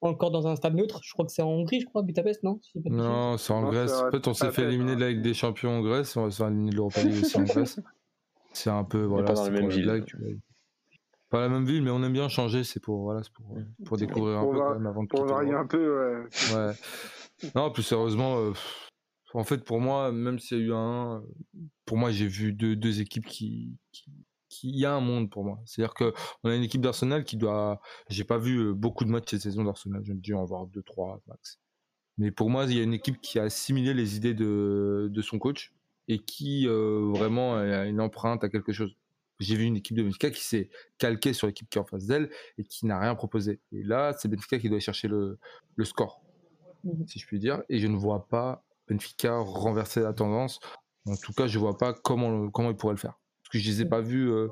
encore dans un stade neutre. Je crois que c'est en Hongrie, je crois, Budapest, non Non, c'est en Grèce. En fait, on s'est fait éliminer de la Ligue des Champions en Grèce, on va se faire éliminer de l'Europa League aussi en [LAUGHS] Grèce. C'est un peu, voilà, c'est la blague. Pas la même ville, mais on aime bien changer, c'est pour, voilà, pour, pour découvrir un peu quand même avant de Pour varier un peu, ouais. ouais. Non, plus sérieusement, euh, en fait, pour moi, même s'il y a eu un, pour moi, j'ai vu deux, deux équipes qui, qui, il y a un monde pour moi. C'est-à-dire que on a une équipe d'Arsenal qui doit, j'ai pas vu euh, beaucoup de matchs cette saison d'Arsenal, j'ai dû en voir deux, trois max. Mais pour moi, il y a une équipe qui a assimilé les idées de, de son coach et qui euh, vraiment a une empreinte à quelque chose. J'ai vu une équipe de Benfica qui s'est calquée sur l'équipe qui est en face d'elle et qui n'a rien proposé. Et là, c'est Benfica qui doit chercher le, le score, mmh si je puis dire. Et je ne vois pas Benfica renverser la tendance. En tout cas, je ne vois pas comment, comment ils pourraient le faire. Parce que je ne les ai pas vus euh,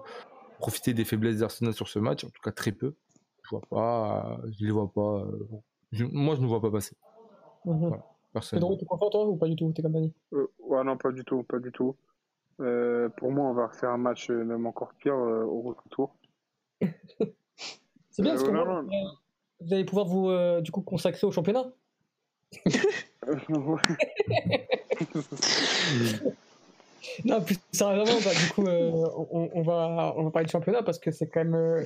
profiter des faiblesses d'Arsenal sur ce match, en tout cas très peu. Je vois pas, je les vois pas. Euh, moi, je ne vois pas passer. Mmh voilà, Pedro, tu content toi ou pas du tout, tes compagnies euh, Ouais, non, pas du tout, pas du tout. Euh, pour moi, on va refaire un match euh, même encore pire euh, au retour. [LAUGHS] C'est bien, parce que vous allez pouvoir vous du coup consacrer au championnat. [LAUGHS] non, plus sérieusement, bah, du coup, on, on, va, on va parler de championnat parce que c'est quand même.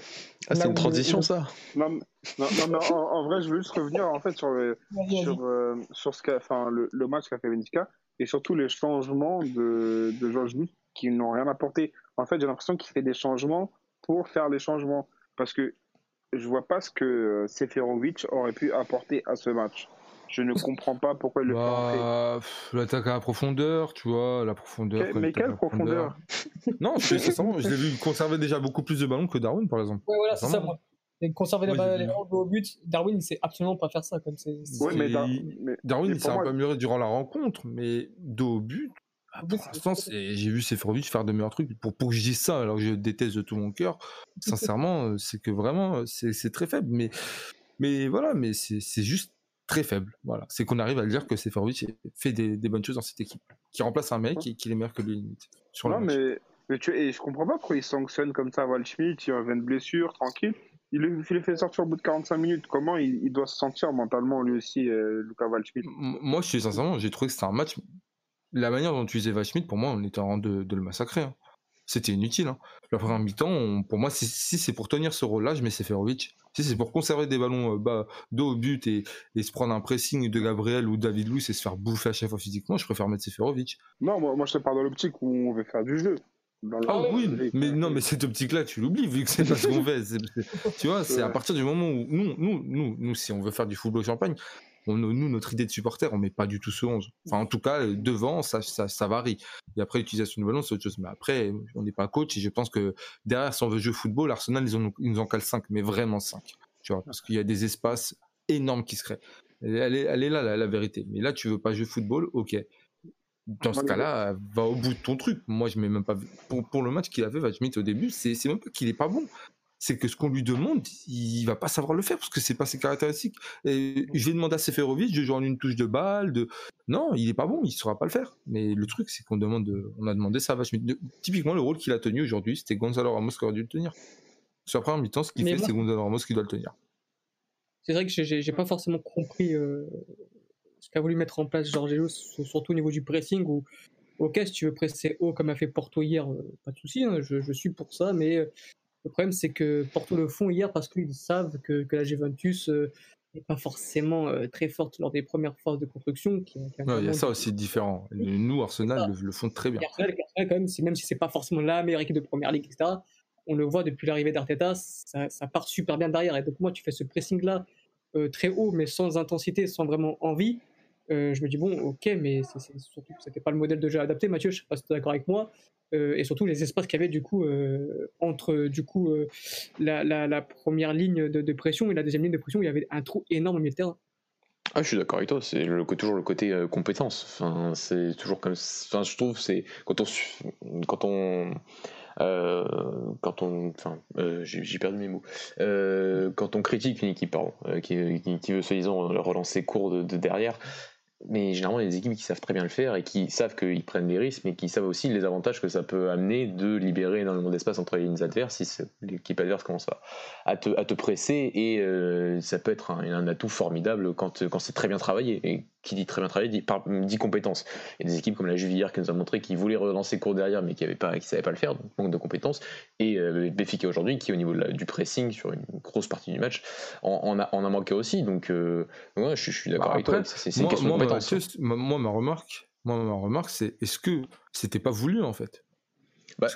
ah, c'est une transition, ça Non, non, non en, vrai, je veux juste revenir en fait sur, le, sur, sur ce enfin, le, le match qu'a fait Benfica et surtout les changements de, de Georges qui n'ont rien apporté. En fait, j'ai l'impression qu'il fait des changements pour faire les changements. Parce que je vois pas ce que euh, Seferovic aurait pu apporter à ce match. Je ne comprends pas pourquoi il le bah, fait L'attaque à la profondeur, tu vois, la profondeur. mais quelle profondeur, Non, je, [LAUGHS] je l'ai vu conserver déjà beaucoup plus de ballons que Darwin, par exemple. Ouais, voilà, c'est ça, moi. Et conserver les ballons au but, Darwin, il sait absolument pas faire ça. Comme Ouais, mais, Darwin, il s'est un peu amélioré durant la rencontre, mais dos au but, Ah, pour l'instant, j'ai vu Seferovic faire de meilleurs trucs. Pour, pour que je dise ça, alors que je déteste de tout mon cœur, [LAUGHS] sincèrement, c'est que vraiment, c'est très faible. Mais, mais voilà, mais c'est juste très faible. Voilà, c'est qu'on arrive à dire que Seferovic fait des, des, bonnes choses dans cette équipe, qui remplace un mec et qui est meilleur que lui. Sur non, mais, mais tu, et je comprends pas pourquoi il sanctionne comme ça Waldschmidt, il revient de blessure, tranquille. Il le, fait sortir au bout de 45 minutes. Comment il, doit se sentir mentalement, lui aussi, euh, Lucas Waldschmidt Moi, je suis sincèrement, j'ai trouvé que c'était un match. La manière dont tu utilisais Waldschmidt, pour moi, on était en train de, le massacrer. Hein. C'était inutile. Hein. La première mi-temps, pour moi, si, c'est pour tenir ce rôle-là, je mets Seferovic. Si c'est pour conserver des ballons euh, bas, dos au but et, se prendre un pressing de Gabriel ou David Louis et se faire bouffer à chaque fois physiquement, je préfère mettre Seferovic. Non, moi, moi je te parle dans l'optique où on veut faire du jeu ah oui, mais non, mais cette optique-là, tu l'oublies vu que c'est [LAUGHS] pas ce qu'on fait. Tu vois, c'est à partir du moment où nous, nous, nous, nous, si on veut faire du football champagne, nous, notre idée de supporter, on met pas du tout ce 11. Enfin, en tout cas, devant, ça, ça, ça varie. Et après, l'utilisation du ballon, c'est autre chose. Mais après, on n'est pas coach et je pense que derrière, si on veut jouer football, Arsenal, ils, ont, ils nous en calent 5, mais vraiment 5. Tu vois, parce qu'il y a des espaces énormes qui se créent. Elle est, elle est là, la, la, vérité. Mais là, tu veux pas jouer football, ok dans ce cas-là, va au bout de ton truc. Moi, je mets même pas. Pour, pour le match qu'il a fait, Vachmit au début, c'est même pas qu'il est pas bon. C'est que ce qu'on lui demande, il va pas savoir le faire parce que c'est pas ses caractéristiques. Et je vais demander à Seferovic de jouer en une touche de balle. De... Non, il est pas bon, il saura pas le faire. Mais le truc, c'est qu'on demande, on a demandé ça à Vachmit. Typiquement, le rôle qu'il a tenu aujourd'hui, c'était Gonzalo Ramos qui aurait dû le tenir. Sur la première mi-temps, ce qu'il fait, c'est Gonzalo Ramos qui doit le tenir. C'est vrai que j'ai pas forcément compris euh, ce qu'a voulu mettre en place Georges surtout au niveau du pressing, où, ok, si tu veux presser haut comme a fait Porto hier, euh, pas de souci, hein, je, suis pour ça, mais euh, le problème c'est que Porto le font hier parce qu'ils savent que, la Juventus n'est euh, pas forcément très forte lors des premières phases de construction. il y a ça aussi différent. Nous, Arsenal, le, font très bien. Arsenal, quand même, même si c'est pas forcément la meilleure équipe de première ligue, etc., on le voit depuis l'arrivée d'Arteta, ça, ça, part super bien derrière. Et donc, moi, tu fais ce pressing-là très haut, mais sans intensité, sans vraiment envie. Euh, je me dis, bon, ok, mais c'était pas le modèle de jeu adapté, Mathieu, je sais pas si tu es d'accord avec moi. Euh, et surtout les espaces qu'il y avait du coup euh, entre du coup la, première ligne de, pression et la deuxième ligne de pression, il y avait un trou énorme au milieu de terrain. Ah, je suis d'accord avec toi, c'est toujours le côté compétence. Enfin, c'est toujours comme. Enfin, je trouve, c'est quand on. Quand on quand on, enfin, j'ai perdu mes mots. quand on critique une équipe, pardon, qui, veut soi-disant relancer court de derrière, mais généralement, il y a des équipes qui savent très bien le faire et qui savent qu'ils prennent des risques, mais qui savent aussi les avantages que ça peut amener de libérer énormément d'espace entre les lignes adverses si l'équipe adverse commence à, te, à te presser. Et euh, ça peut être un, atout formidable quand, c'est très bien travaillé. Et qui dit très bien travaillé dit, compétences. Il y a des équipes comme la Juve qui nous a montré qu'ils voulaient relancer court derrière mais qui ne savaient pas le faire, donc manque de compétences. Et euh, aujourd'hui qui au niveau du pressing sur une grosse partie du match en, a, en a, manqué aussi. Donc euh, je, suis d'accord bah, avec toi. C'est une question de compétence. moi, ma remarque, moi, ma remarque, c'est est-ce que c'était pas voulu en fait? Bah,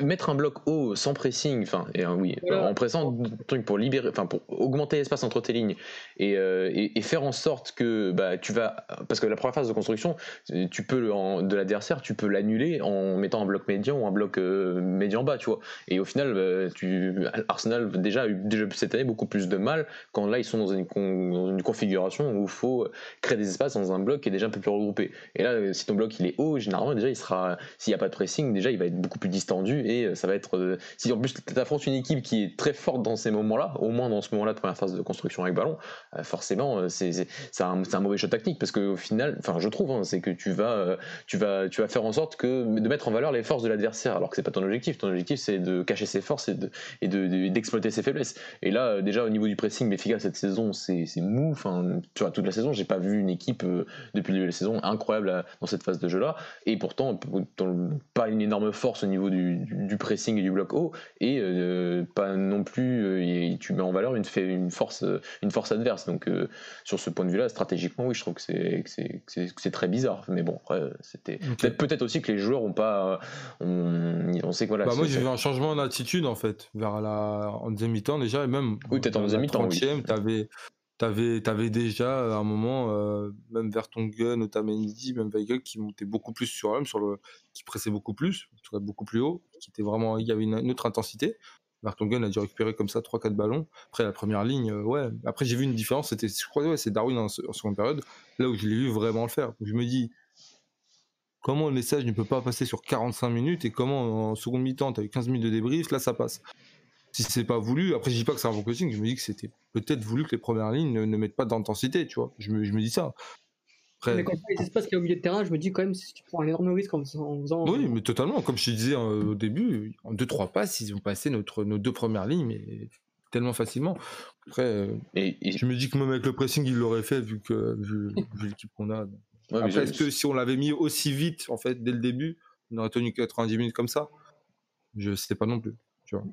mettre un bloc haut sans pressing, enfin, et, oui, en pressant truc pour libérer, enfin, pour augmenter l'espace entre tes lignes et, euh, et, faire en sorte que bah, tu vas, parce que la première phase de construction, tu peux en, de l'adversaire, tu peux l'annuler en mettant un bloc médian ou un bloc euh, médian bas, tu vois. Et au final, bah, tu, Arsenal déjà a eu déjà cette année beaucoup plus de mal quand là ils sont dans une, une configuration où il faut créer des espaces dans un bloc qui est déjà un peu plus regroupé. Et là, si ton bloc il est haut, généralement déjà il sera, s'il n'y a pas de pressing déjà il va être beaucoup plus distendu et euh, ça va être. Euh, si en plus tu affrontes une équipe qui est très forte dans ces moments-là, au moins dans ce moment-là de première phase de construction avec ballon, euh, forcément c'est un, un, mauvais choix tactique parce qu'au final, enfin je trouve, hein, c'est que tu vas, tu, vas, tu vas faire en sorte que de mettre en valeur les forces de l'adversaire alors que c'est pas ton objectif. Ton objectif c'est de cacher ses forces et d'exploiter de, ses faiblesses. Et là, déjà au niveau du pressing, Béfica cette saison c'est mou. Enfin, tu vois, toute la saison, j'ai pas vu une équipe depuis le début de la saison incroyable dans cette phase de jeu là. Et pourtant, pas une énorme force au niveau du, pressing et du bloc haut, et euh, pas non plus, euh, tu mets en valeur une, une, force, une force adverse. Donc euh, sur ce point de vue-là, stratégiquement, oui, je trouve que c'est très bizarre. Mais bon, c'était peut-être aussi que les joueurs ont pas, on, sait quoi. Bah moi, j'ai vu un changement d'attitude en fait vers la en deuxième mi-temps déjà, et même. Oui, peut-être en deuxième mi-temps. tu avais T'avais avais déjà à un moment, euh, même Vertonghen, Otamendi, même Weigel, qui montait beaucoup plus sur le, qui pressait beaucoup plus, beaucoup plus haut, qui était vraiment, il y avait une, autre intensité. Vertonghen a dû récupérer comme ça 3-4 ballons. Après la première ligne, euh, ouais. Après j'ai vu une différence, c'était, je crois, ouais, c'est Darwin en, seconde période, là où je l'ai vu vraiment le faire. Je me dis, comment un message ne peut pas passer sur 45 minutes et comment en seconde mi-temps, tu as eu 15 minutes de débrief, là ça passe. Si c'est pas voulu, après je dis pas que c'est un bon coaching, je me dis que c'était peut-être voulu que les premières lignes ne, mettent pas d'intensité, tu vois. Je me, je me dis ça. Mais quand il se passe qu'il y a au milieu de terrain, je me dis quand même si tu prends un énorme risque en, faisant. Oui, mais totalement. Comme je te disais euh, au début, en 2-3 passes, ils ont passé notre, nos deux premières lignes, mais tellement facilement. Après, euh, je me dis que même avec le pressing, il l'aurait fait vu que vu, l'équipe qu'on a. Après, est-ce que si on l'avait mis aussi vite, en fait, dès le début, on aurait tenu 90 minutes comme ça? Je sais pas non plus. Tu vois.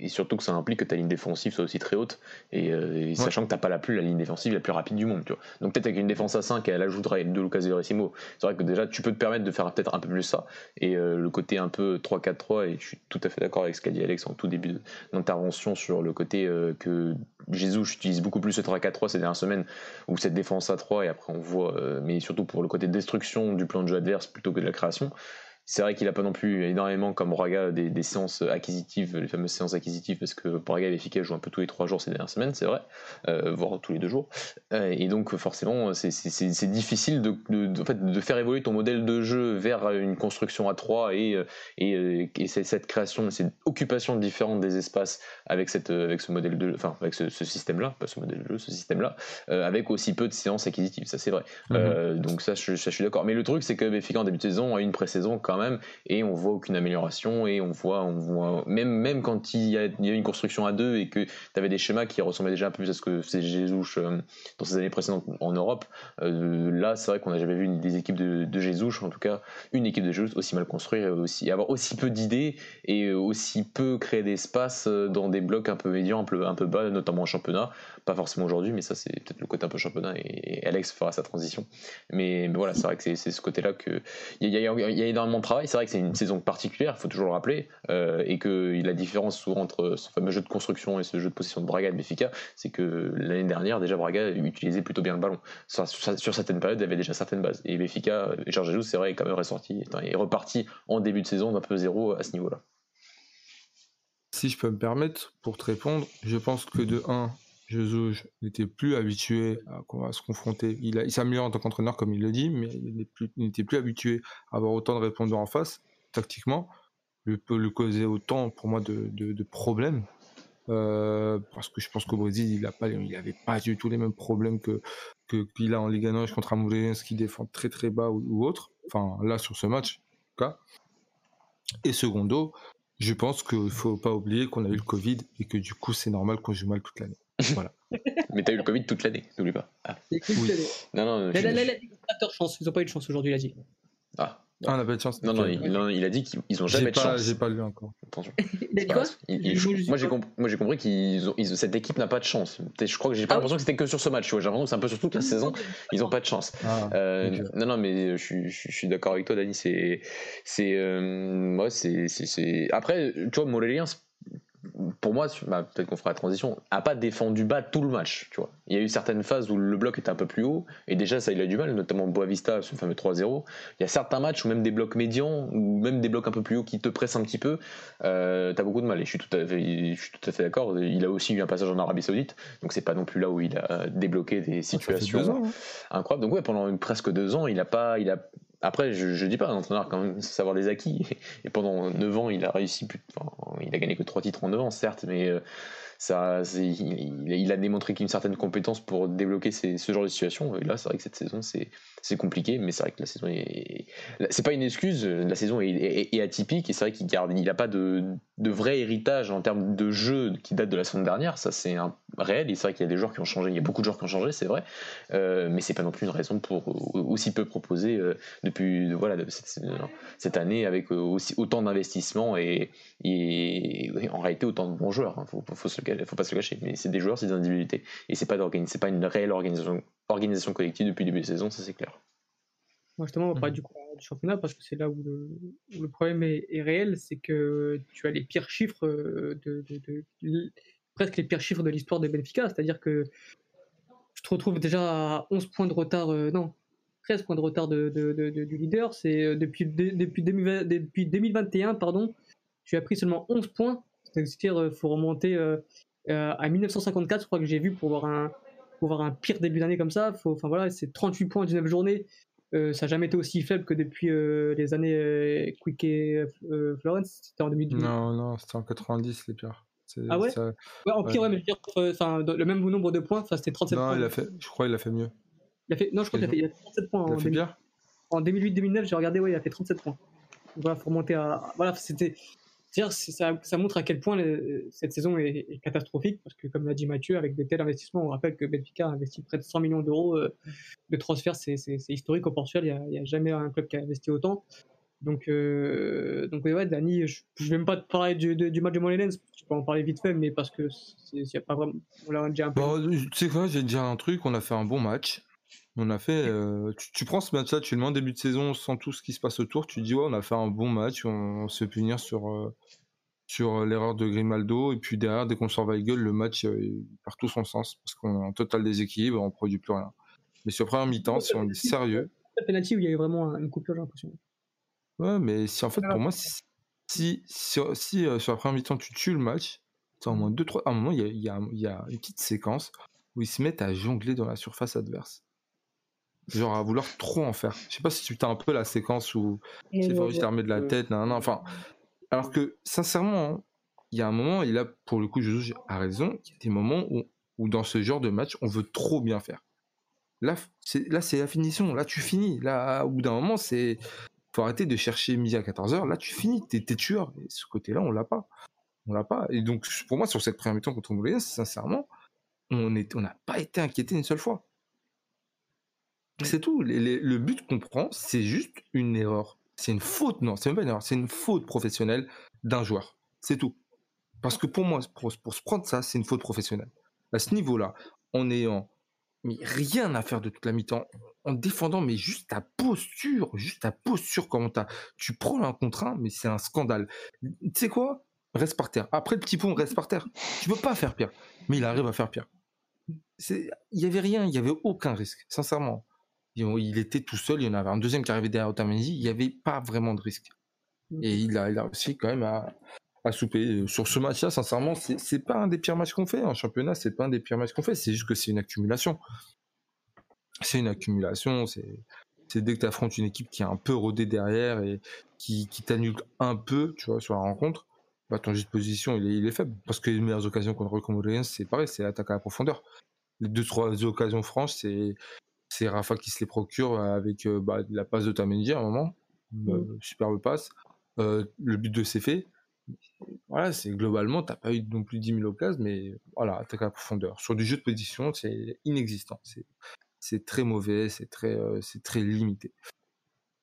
Et surtout que ça implique que ta ligne défensive soit aussi très haute, et, euh, sachant que t'as pas la plus la ligne défensive la plus rapide du monde. Tu vois. Donc peut-être avec une défense à 5 et elle ajouterait de Lucas Verissimo, c'est vrai que déjà tu peux te permettre de faire peut-être un peu plus ça. Et euh, le côté un peu 3-4-3, et je suis tout à fait d'accord avec ce qu'a dit Alex en tout début d'intervention sur le côté euh, que Jésus utilise beaucoup plus ce 3-4-3 ces dernières semaines, ou cette défense à 3, et après on voit, mais surtout pour le côté destruction du plan de jeu adverse plutôt que de la création. C'est vrai qu'il n'a pas non plus énormément comme Braga des, séances acquisitives, les fameuses séances acquisitives, parce que Braga et efficace joue un peu tous les trois jours ces dernières semaines, c'est vrai, euh, voire tous les deux jours. Euh, et donc forcément, c'est difficile de, de, fait, de, faire évoluer ton modèle de jeu vers une construction à trois et, euh, et, et cette création, cette occupation différente des espaces avec, cette, avec ce modèle de, enfin avec ce, système-là, pas ce modèle de jeu, ce système-là, avec aussi peu de séances acquisitives, ça c'est vrai. Mm-hmm. donc ça, je, je suis d'accord. Mais le truc, c'est que Benfica en début de saison a une pré-saison quand même et on voit aucune amélioration et on voit, on voit même, même quand il y, a, une construction à deux et que tu avais des schémas qui ressemblaient déjà un peu à ce que faisait Jesus euh, dans ces années précédentes en Europe, euh, là c'est vrai qu'on n'a jamais vu des équipes de, de Jesus, en tout cas une équipe de Jesus aussi mal construite, aussi, avoir aussi peu d'idées et aussi peu créer d'espace dans des blocs un peu médians, un peu, un peu bas, notamment en championnat, pas forcément aujourd'hui, mais ça c'est peut-être le côté un peu championnat et, Alex fera sa transition. Mais, voilà, c'est vrai que c'est ce côté-là que il y, y, y, a énormément de travail. C'est vrai que c'est une saison particulière, il faut toujours le rappeler, euh, et que la différence souvent entre ce fameux jeu de construction et ce jeu de possession de Braga et de Benfica, c'est que l'année dernière déjà Braga utilisait plutôt bien le ballon. Sur, certaines périodes, il avait déjà certaines bases. Et Benfica, Georges Jesus, c'est vrai, est quand même ressorti, est reparti en début de saison d'un peu zéro à ce niveau-là. Si je peux me permettre, pour te répondre, je pense que de 1, Jesus n'était plus habitué à, se confronter. Il, s'améliore en tant qu'entraîneur, comme il le dit, mais il n'était plus, habitué à avoir autant de répondants en face, tactiquement. Il peut lui causer autant, pour moi, de, problèmes. Euh, parce que je pense qu'au Brésil, il n'avait pas, du tout les mêmes problèmes que qu'il a en Ligue 1 contre un qui défend très très bas ou, autre. Enfin, là, sur ce match, en tout cas. Et secondo, je pense qu'il ne faut pas oublier qu'on a eu le Covid et que du coup, c'est normal qu'on joue mal toute l'année. [LAUGHS] Voilà. Mais t'as eu le Covid toute l'année, n'oublie pas. Ah. Non, non, il a chance, ils ont pas eu de chance aujourd'hui, il a dit. Ah. Ah, on n'a pas de chance. Non, non, il, a dit qu'ils ont jamais de chance. J'ai pas lu encore. Attention. [LAUGHS] il a dit quoi? Moi, j'ai compris qu'ils ont, cette équipe n'a pas de chance. Je crois que j'ai pas ah l'impression que c'était que sur ce match. J'ai l'impression que c'est un peu sur toute la saison. Ils ont pas de chance. Ah, euh, non, non, mais je, je, suis d'accord avec toi, Dani. C'est, c'est, euh, c'est, après, tu vois, Morélien, pour moi, bah, peut-être qu'on fera la transition, a pas défendu bas tout le match. Tu vois. Il y a eu certaines phases où le bloc était un peu plus haut, et déjà ça il a du mal, notamment Boavista, ce fameux 3-0. Il y a certains matchs où même des blocs médians, ou même des blocs un peu plus hauts qui te pressent un petit peu, euh, tu as beaucoup de mal. Et je suis tout à fait, je suis tout à fait d'accord. Il a aussi eu un passage en Arabie Saoudite, donc c'est pas non plus là où il a débloqué des situations hein. incroyables. Donc ouais, pendant presque deux ans, il a pas, il a après, je, je dis pas, un entraîneur quand même savoir des acquis. [LAUGHS] Et pendant 9 ans, il a réussi, plus, il a gagné que 3 titres en 9 ans, certes, mais euh, ça, il, a démontré une certaine compétence pour débloquer ce genre de situation. Et là, c'est vrai que cette saison, c'est compliqué, mais c'est vrai que la saison est. C'est pas une excuse, la saison est, atypique et c'est vrai qu'il garde, il a pas de, vrai héritage en termes de jeu qui date de la saison dernière, ça c'est un réel. Et c'est vrai qu'il y a des joueurs qui ont changé, il y a beaucoup de joueurs qui ont changé, c'est vrai, euh, mais c'est pas non plus une raison pour aussi peu proposer euh, depuis voilà, cette, année avec aussi autant d'investissements et, en réalité autant de bons joueurs. Il hein. faut, faut, faut, pas se le cacher, mais c'est des joueurs, c'est des individualités et c'est pas, c'est pas une réelle organisation organisation collective depuis le début de saison, ça c'est clair. Moi, justement, on va parler mhm. du, championnat parce que c'est là où le, problème est, réel, c'est que tu as les pires chiffres euh, de, presque les pires chiffres de l'histoire de Benfica, c'est-à-dire que je te retrouve déjà à 11 points de retard, euh, non, 13 points de retard du leader, c'est euh, depuis, depuis, depuis 2021, pardon, tu as pris seulement 11 points, c'est-à-dire qu'il faut remonter à 1954, je crois que j'ai vu pour voir un, pour voir un pire début d'année comme ça, faut, enfin voilà, c'est 38 points en 19 journées. ça n'a jamais été aussi faible que depuis les années Quick et Florence. C'était en 2012. Non, non, c'était en 90 les pires. Ah ouais, ouais En pire, ouais. mais je veux dire, le même nombre de points, c'était 37 non, points. Il a fait, je crois qu'il a fait mieux. Il a fait, non, je crois qu'il a, fait, il a fait 37 points. Il a fait bien En 2008-2009, j'ai regardé, ouais, il a fait 37 points. Voilà, faut remonter à. Voilà, c'était. Ça, ça, montre à quel point cette saison est, catastrophique, parce que comme l'a dit Mathieu, avec de tels investissements, on rappelle que Benfica a investi près de 100 millions d'euros euh, de transferts, c'est historique au Portugal, il n'y a, jamais un club qui a investi autant. Donc, euh, donc ouais, Dani, je ne vais même pas te parler du, match de Molenens, je peux en parler vite fait, mais parce que a pas vraiment, on l'a déjà un peu. Bon, tu sais quoi, j'ai dire un truc, on a fait un bon match. On a fait. Euh, tu, prends ce match-là, tu le mets en début de saison sans tout ce qui se passe autour, tu dis ouais, on a fait un bon match, on, se fait punir sur, euh, sur l'erreur de Grimaldo, et puis derrière, dès qu'on sort Weigel, le match euh, perd tout son sens, parce qu'on est en total déséquilibre, on produit plus rien. Mais sur première mi-temps, si on est sérieux. Le penalty où il y a eu vraiment une coupure, j'ai l'impression. Ouais, mais si en fait, pour moi, si, si, sur la première mi-temps, tu tues le match, au moins deux, trois. À un moment, il y a, y, a, y a une petite séquence où ils se mettent à jongler dans la surface adverse genre à vouloir trop en faire. Je sais pas si tu as un peu la séquence où c'est juste armé de la tête, nan, enfin. Alors que sincèrement, il y a un moment, et là pour le coup, je a raison, il y a des moments où, où dans ce genre de match, on veut trop bien faire. Là, c'est là c'est la finition. Là, tu finis. Là, au bout d'un moment, c'est faut arrêter de chercher midi à 14h. Là, tu finis. T'es es tueur. Et ce côté-là, on l'a pas. On l'a pas. Et donc, pour moi, sur cette première mi-temps contre Moulin, sincèrement, on n'a on pas été inquiété une seule fois. C'est tout. le but qu'on prend, c'est juste une erreur. C'est une faute, non, c'est même pas une erreur, c'est une faute professionnelle d'un joueur. C'est tout. Parce que pour moi, pour, se prendre ça, c'est une faute professionnelle. À ce niveau-là, en ayant mais rien à faire de toute la mi-temps, en défendant, mais juste ta posture, juste ta posture, comment tu prends un contre un, mais c'est un scandale. Tu sais quoi? Reste par terre. Après le petit pont, reste par terre. Tu peux pas faire pire. Mais il arrive à faire pire. Il y avait rien, il y avait aucun risque, sincèrement il était tout seul, il y en avait un deuxième qui arrivait derrière Otamendi, il n'y avait pas vraiment de risque. Mm. Et il a, il a réussi quand même à, à souper. Sur ce match-là, sincèrement, c'est pas un des pires matchs qu'on fait. En championnat, c'est pas un des pires matchs qu'on fait. C'est juste que c'est une accumulation. C'est une accumulation. C'est dès que tu affrontes une équipe qui est un peu rodée derrière et qui, qui t'annule un peu, tu vois, sur la rencontre, bah, ton jeu de position, il est, il est faible. Parce que les meilleures occasions contre le c'est pareil, c'est l'attaque à la profondeur. Les deux, trois occasions franches, c'est c'est Rafa qui se les procure avec euh, bah, la passe de Tamendi à un moment, mmh. euh, superbe passe. Euh, le but de fait. Voilà, c'est globalement, t'as pas eu non plus 10 000 occasions, mais voilà, attaque à la profondeur. Sur du jeu de position, c'est inexistant. C'est très mauvais, c'est très, c'est très limité.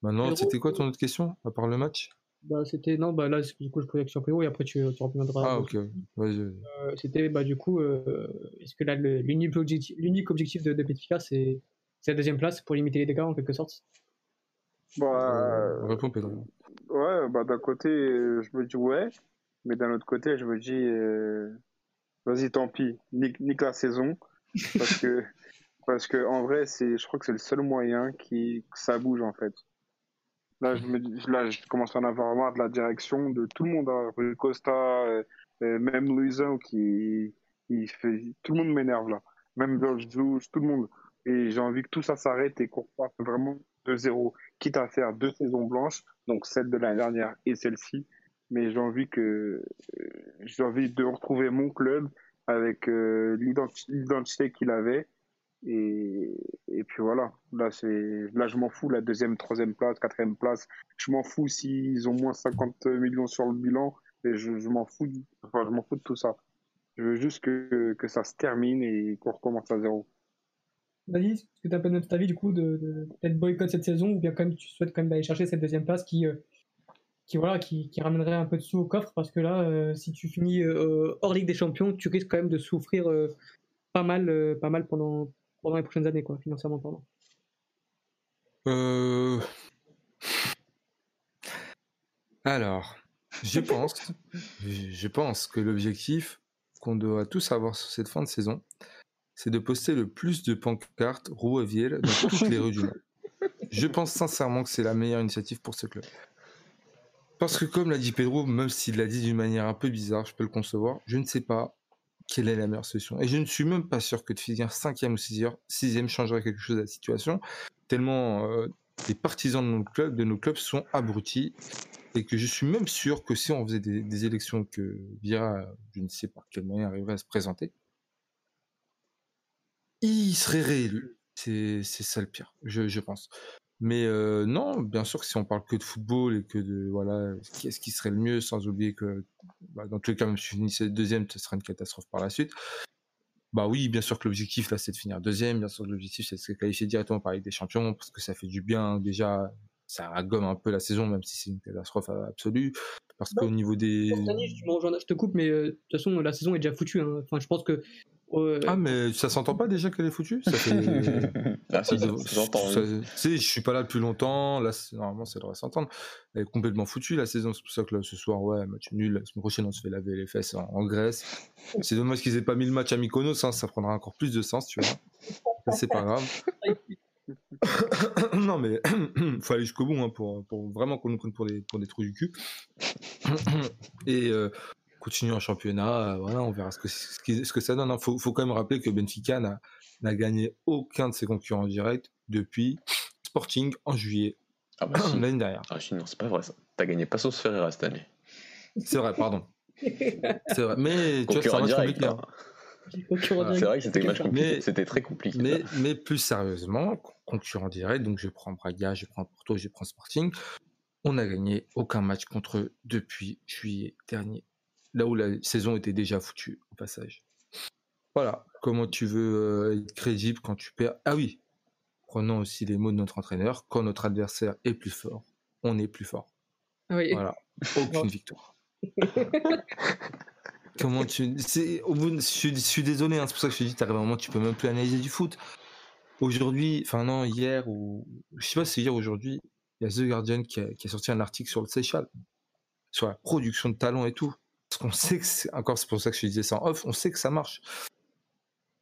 Maintenant, c'était quoi ton autre question, à part le match? Bah, c'était non bah là du coup je posais question Péro et après tu, tu reviendras ah ok euh, c'était bah du coup est-ce que là l'unique objectif l'unique objectif de, de c'est c'est la deuxième place pour limiter les dégâts en quelque sorte bah, euh, Pedro. Ouais, bah d'un côté, je me dis ouais, mais d'un autre côté, je me dis euh, vas-y, tant pis, nique, la saison. Parce que, [LAUGHS] parce que en vrai, c'est, je crois que c'est le seul moyen qui, que ça bouge en fait. Là, je, me là, je commence à en avoir marre de la direction de tout le monde. Hein. Costa, euh, même Louison qui il fait. Tout le monde m'énerve là. Même George tout le monde. Et j'ai envie que tout ça s'arrête et qu'on reparte vraiment de zéro, quitte à faire deux saisons blanches, donc celle de l'année dernière et celle-ci. Mais j'ai envie que euh, j'ai envie de retrouver mon club avec euh, l'identité qu'il avait. Et, puis voilà, là, là je m'en fous, la deuxième, troisième place, quatrième place. Je m'en fous s'ils ont moins 50 millions sur le bilan. Je, m'en fous, fous de tout ça. Je veux juste que, que ça se termine et qu'on recommence à zéro. Vas-y, est-ce que tu peu notre avis du coup de, de peut-être boycott cette saison ou bien quand même tu souhaites quand même aller chercher cette deuxième place qui, euh, qui, voilà, qui, qui, ramènerait un peu de sous au coffre parce que là, euh, si tu finis euh, hors Ligue des Champions, tu risques quand même de souffrir pas mal, pas mal pendant, pendant les prochaines années, quoi, financièrement parlant. Alors, je pense, je pense que l'objectif qu'on doit tous avoir sur cette fin de saison, c'est de poster le plus de pancartes Rouaviel dans toutes les rues du monde. Je pense sincèrement que c'est la meilleure initiative pour ce club. Parce que comme l'a dit Pedro, même s'il l'a dit d'une manière un peu bizarre, je peux le concevoir, je ne sais pas quelle est la meilleure solution. Et je ne suis même pas sûr que de finir cinquième ou sixième, changerait quelque chose à la situation, tellement, euh, les partisans de nos clubs, de nos clubs sont abrutis et que je suis même sûr que si on faisait des, élections que Vira, je ne sais par quel moyen, arriverait à se présenter, il serait réélu. C'est ça le pire, je, pense. Mais euh, non, bien sûr que si on parle que de football et que de voilà, qu'est-ce qui serait le mieux, sans oublier que bah, dans tous les cas, même si je finissais deuxième, ce serait une catastrophe par la suite. Bah oui, bien sûr que l'objectif là, c'est de finir deuxième. Bien sûr que l'objectif, c'est de se qualifier directement par Ligue des Champions parce que ça fait du bien déjà ça gomme un peu la saison, même si c'est une catastrophe absolue. Parce qu'au niveau des. je te coupe, mais euh, de toute façon, la saison est déjà foutue. Hein. Enfin, je pense que. Ah, mais ça s'entend pas déjà qu'elle est foutue? Ça fait... [LAUGHS] ah, ça, je suis pas là depuis longtemps. Là, normalement, ça devrait s'entendre. Elle est complètement foutue la saison. C'est pour ça que là, ce soir, ouais, match nul. La semaine prochaine, on se fait laver les fesses en, Grèce. C'est dommage qu'ils aient pas mis le match à Mykonos. Hein, ça prendra encore plus de sens, tu vois. C'est pas grave. [COUGHS] non, mais [COUGHS] faut aller jusqu'au bout hein, pour, pour, vraiment qu'on nous prenne pour des, pour des trous du cul. [COUGHS] Et euh, continuer en championnat, euh, voilà, on verra ce que, ce, que ça donne. Il hein. faut, faut, quand même rappeler que Benfica n'a gagné aucun de ses concurrents directs depuis Sporting en juillet ah bah [CLEARS THROAT] l'année dernière. Ah non, c'est pas vrai ça. T'as gagné Passos Ferreira cette année. C'est vrai, pardon. c'est vrai. Mais tu vois, direct, hein. C'est vrai que c'était C'était très compliqué. Mais, mais, plus sérieusement, concurrent direct, donc je prends Braga, je prends Porto, je prends Sporting. On n'a gagné aucun match contre eux depuis juillet dernier. Là où la saison était déjà foutue, au passage. Voilà. Comment tu veux euh, être crédible quand tu perds? Ah oui. Prenons aussi les mots de notre entraîneur. Quand notre adversaire est plus fort, on est plus fort. Oui. Voilà. Aucune victoire. [LAUGHS] Comment tu. Au bout je, suis, désolé, hein, c'est pour ça que je te dis, t'arrives à un moment, tu peux même plus analyser du foot. Aujourd'hui, enfin non, hier, ou. Je sais pas si c'est hier aujourd'hui, il y a The Guardian qui a, sorti un article sur le Seychelles, sur la production de talents et tout. Parce qu'on sait que c'est. Encore, c'est pour ça que je disais ça en off, on sait que ça marche.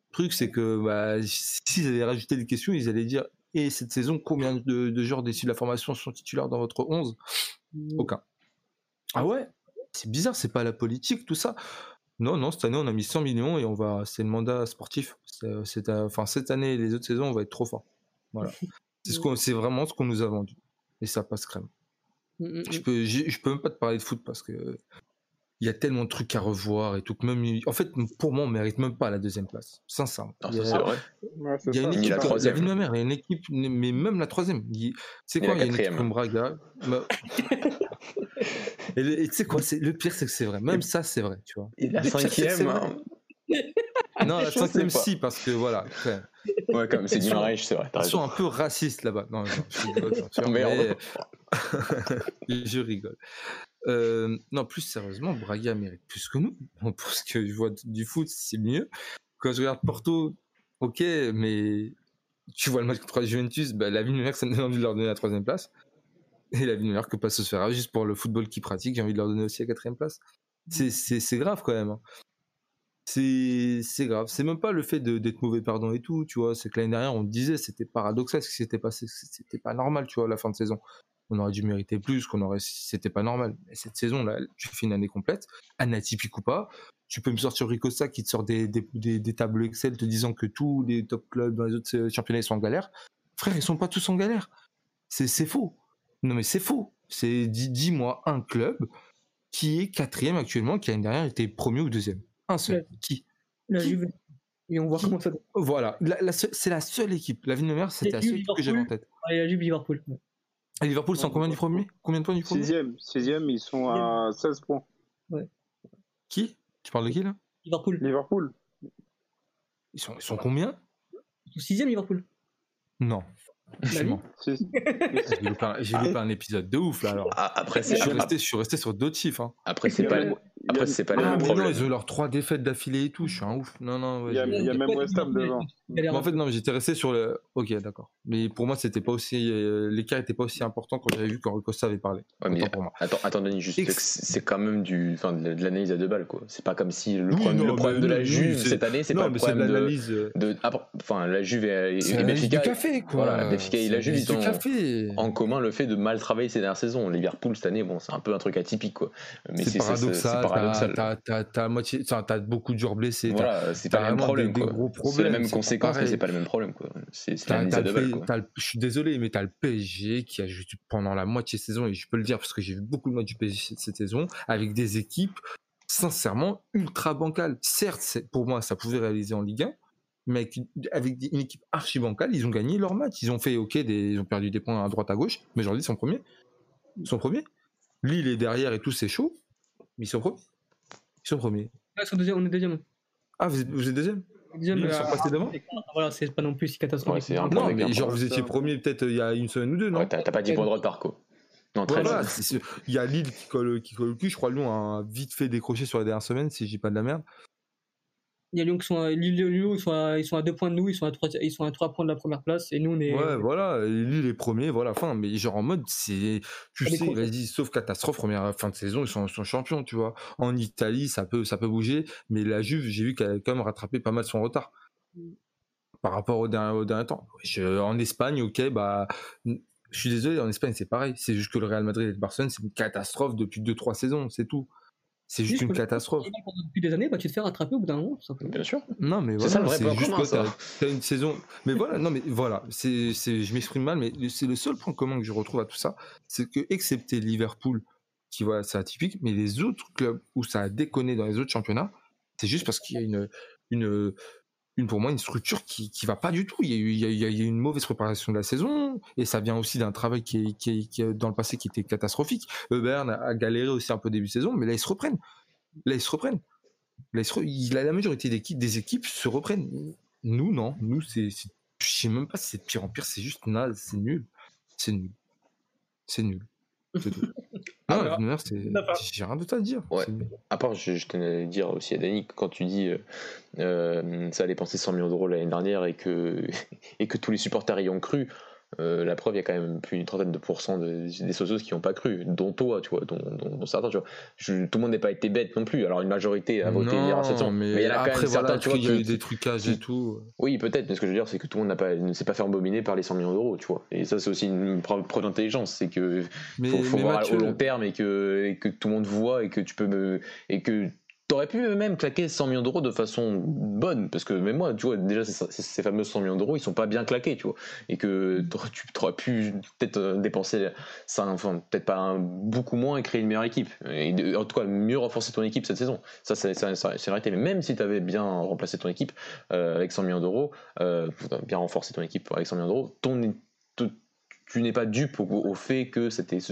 Le truc, c'est que bah, s'ils avaient rajouté des questions, ils allaient dire Et cette saison, combien de, de joueurs d'issus de la formation sont titulaires dans votre 11 mmh. Aucun. Ah ouais? C'est bizarre, c'est pas la politique, tout ça. Non, non, cette année, on a mis 100 millions et on va, c'est le mandat sportif. C'est, enfin, cette année et les autres saisons, on va être trop fort. Voilà. [LAUGHS] C'est, ce qu'on, c'est vraiment ce qu'on nous a vendu. Et ça passe crème. Mmh, mmh, je peux, je peux même pas te parler de foot parce que il y a tellement de trucs à revoir et tout que même en fait pour moi on mérite même pas la deuxième place. Sincèrement. Il y a, c'est vrai. Il y a une équipe la troisième. il y a une équipe mais même la troisième. C'est quoi il y a une équipe comme Braga bah, [LAUGHS] et tu sais quoi le pire c'est que c'est vrai. Même ça c'est vrai tu vois. et la cinquième hein. [LAUGHS] non la cinquième si parce que voilà ouais comme c'est Guimarães c'est vrai ils sont un peu racistes là-bas. Non, [LAUGHS] je rigole, je rigole euh, non, plus sérieusement, Braga mérite plus que nous. [LAUGHS] Pour ce que je vois du foot, c'est mieux. Quand je regarde Porto, ok, mais tu vois le match contre la Juventus, bah, la vie meilleure, ça me donne envie de leur donner la troisième place. Et la vie meilleure que se faire juste pour le football qu'ils pratiquent, j'ai envie de leur donner aussi la quatrième place. C'est grave quand même. Hein. C'est grave. C'est même pas le fait d'être mauvais pardon et tout, tu vois. C'est que l'année dernière, on disait, c'était paradoxal ce qui s'était passé. C'était pas normal, tu vois, la fin de saison on aurait dû mériter plus, qu'on aurait, c'était pas normal. Mais cette saison-là, tu fais une année complète, un atypique ou pas. Tu peux me sortir Ricosta qui te sort des, des, tableaux Excel te disant que tous les top clubs dans les autres euh, championnats sont en galère. Frère, ils sont pas tous en galère. C'est, faux. Non, mais c'est faux. C'est, dis-moi un club qui est quatrième actuellement, qui l'année dernière était premier ou deuxième. Un seul. Qui? La Juve. Et on voit comment ça. Voilà. c'est la seule équipe. La ville de mer, c'était la seule équipe que j'avais en tête. Et la Juve Liverpool. Liverpool, c'est en combien du premier? Combien de points du premier? Sixième, sixième, ils sont à 16 points. Ouais. Qui? Tu parles de qui là? Liverpool. Liverpool. Ils sont, ils sont combien? Ils sont sixième Liverpool. Non. J'ai loupé, un épisode de ouf là alors. Ah, après, je, suis resté, je suis resté sur d'autres chiffres. Hein. Après, c'est pas, après, c'est pas le ah, même problème. Non, ils ont leurs trois défaites d'affilée et tout. Je suis un ouf. Non, non. Ouais, il, y a, il y a, même West Ham devant. En fait, non, j'étais resté sur le. Ok, d'accord. Mais pour moi, c'était pas aussi. Euh, l'écart était pas aussi important quand j'avais vu quand Costa avait parlé. Ouais, mais pour moi. Attends, attends, Denis, juste c'est quand même du, enfin, de l'analyse à deux balles, quoi. C'est pas comme si le problème, le problème de la Juve cette année, c'est pas le problème de. de ah, enfin, la Juve et, et Benfica. café, quoi. Voilà, Benfica et la Juve, ils ont en commun le fait de mal travailler ces dernières saisons. Liverpool cette année, bon, c'est un peu un truc atypique, quoi. Mais c'est paradoxal t'as moitié, t'as beaucoup de joueurs blessés. Voilà, c'est pas le même problème. C'est la même conséquence, c'est pas le même problème. Quoi. C'est je suis désolé, mais tu as le PSG qui a joué pendant la moitié saison, et je peux le dire parce que j'ai vu beaucoup de matchs du PSG cette saison, avec des équipes sincèrement ultra bancales. Certes, pour moi, ça pouvait réaliser en Ligue 1, mais avec une, avec des- une équipe archi bancale, ils ont gagné leur match. Ils ont fait, ok, des, ils ont perdu des points à droite à gauche, mais aujourd'hui, ils sont premiers. Ils sont premiers. Lille est derrière et tout, c'est chaud, mais ils sont premiers. Ils sont premiers. Deuxième, on est deuxième. Ah, vous êtes, vous êtes deuxième Deuxième, Ils euh, sont passés devant Voilà, c'est pas non plus si catastrophique. Ouais, Non, mais genre, vous étiez premier peut-être il y a une semaine ou deux, non Ouais, t'as pas 10 points de retard, quoi. Non, 13. Voilà, il y a Lille qui colle, qui colle le cul. Je crois que Lyon a vite fait décrocher sur les dernières semaines, si j'ai pas de la merde. Il y a Lyon qui sont à, Lille et Lyon, ils sont à, ils sont à deux points de nous, ils sont à trois, ils sont à trois points de la première place, et nous, on est. Ouais, voilà, Lille est premier, voilà, fin. Mais genre en mode, c'est. Tu Ça sais, vas-y, sauf catastrophe, première fin de saison, ils sont, champions, tu vois. En Italie, ça peut, ça peut bouger, mais la Juve, j'ai vu qu'elle a quand même rattrapé pas mal son retard par rapport au dernier, au dernier temps. Je- en Espagne, ok, bah. Je suis désolé, en Espagne, c'est pareil. C'est juste que le Real Madrid et le Barcelone, c'est une catastrophe depuis 2-3 saisons, c'est tout. C'est juste une catastrophe. Depuis des années, bah, tu te fais rattraper au bout d'un moment, tout simplement. Bien sûr. Non, mais voilà, c'est juste commun, quoi, ça. t'as- une saison. Mais voilà, non, mais voilà, c'est, je m'exprime mal, mais c'est le seul point commun que je retrouve à tout ça, c'est que, excepté Liverpool, qui voilà, c'est atypique, mais les autres clubs où ça a déconné dans les autres championnats, c'est juste parce qu'il y a une, une, une pour moi, une structure qui, qui va pas du tout. Il y, a eu, une mauvaise préparation de la saison, et ça vient aussi d'un travail qui, est, qui, est- dans le passé qui était catastrophique. Le Bayern a, galéré aussi un peu début de saison, mais là ils se reprennent. Là ils se reprennent. Ils la, majorité des équipes, se reprennent. Nous, non. Nous, c'est- Je sais même pas si c'est de pire en pire, c'est juste naze, c'est nul. C'est nul. C'est nul. [LAUGHS] Ah, c'est. d'accord. J'ai rien d'autre à dire. Ouais. À part, je, je tenais à dire aussi à Dani, quand tu dis euh, euh, ça a dépensé 100 millions d'euros l'année dernière et que, [LAUGHS] et que tous les supporters y ont cru, euh, la preuve, il y a quand même plus d'une trentaine de pourcents de- des socios qui n'ont pas cru, dont toi, tu vois, dont, dont- dont certains, tu vois. Je- tout le monde n'est pas été bête non plus. Alors une majorité a voté Non, hier à cette saison, mais, mais il y en a quand après, même voilà, certains, tu vois, qu'il y a eu qui- des trucages et tout. Oui, peut-être, mais ce que je veux dire, c'est que tout le monde pas, ne s'est pas fait embobiner par les 100 millions d'euros, tu vois. Et ça, c'est aussi une preuve, preuve d'intelligence, c'est que Mais, faut, faut mais voir Mathieu, au long terme et que, et que tout le monde voit et que tu peux me et que t'aurais pu même claquer 100 millions d'euros de façon bonne parce que même moi tu vois déjà ces, fameux 100 millions d'euros ils sont pas bien claqués tu vois. Et que tu aurais pu peut-être euh, dépenser ça enfin peut-être pas beaucoup moins et créer une meilleure équipe. Et en tout cas mieux renforcer ton équipe cette saison. Ça c'est c'est vrai mais même si tu avais bien remplacé ton équipe euh, avec 100 millions d'euros euh, bien renforcé ton équipe avec 100 millions d'euros ton tu n'es pas dupe au, au fait que,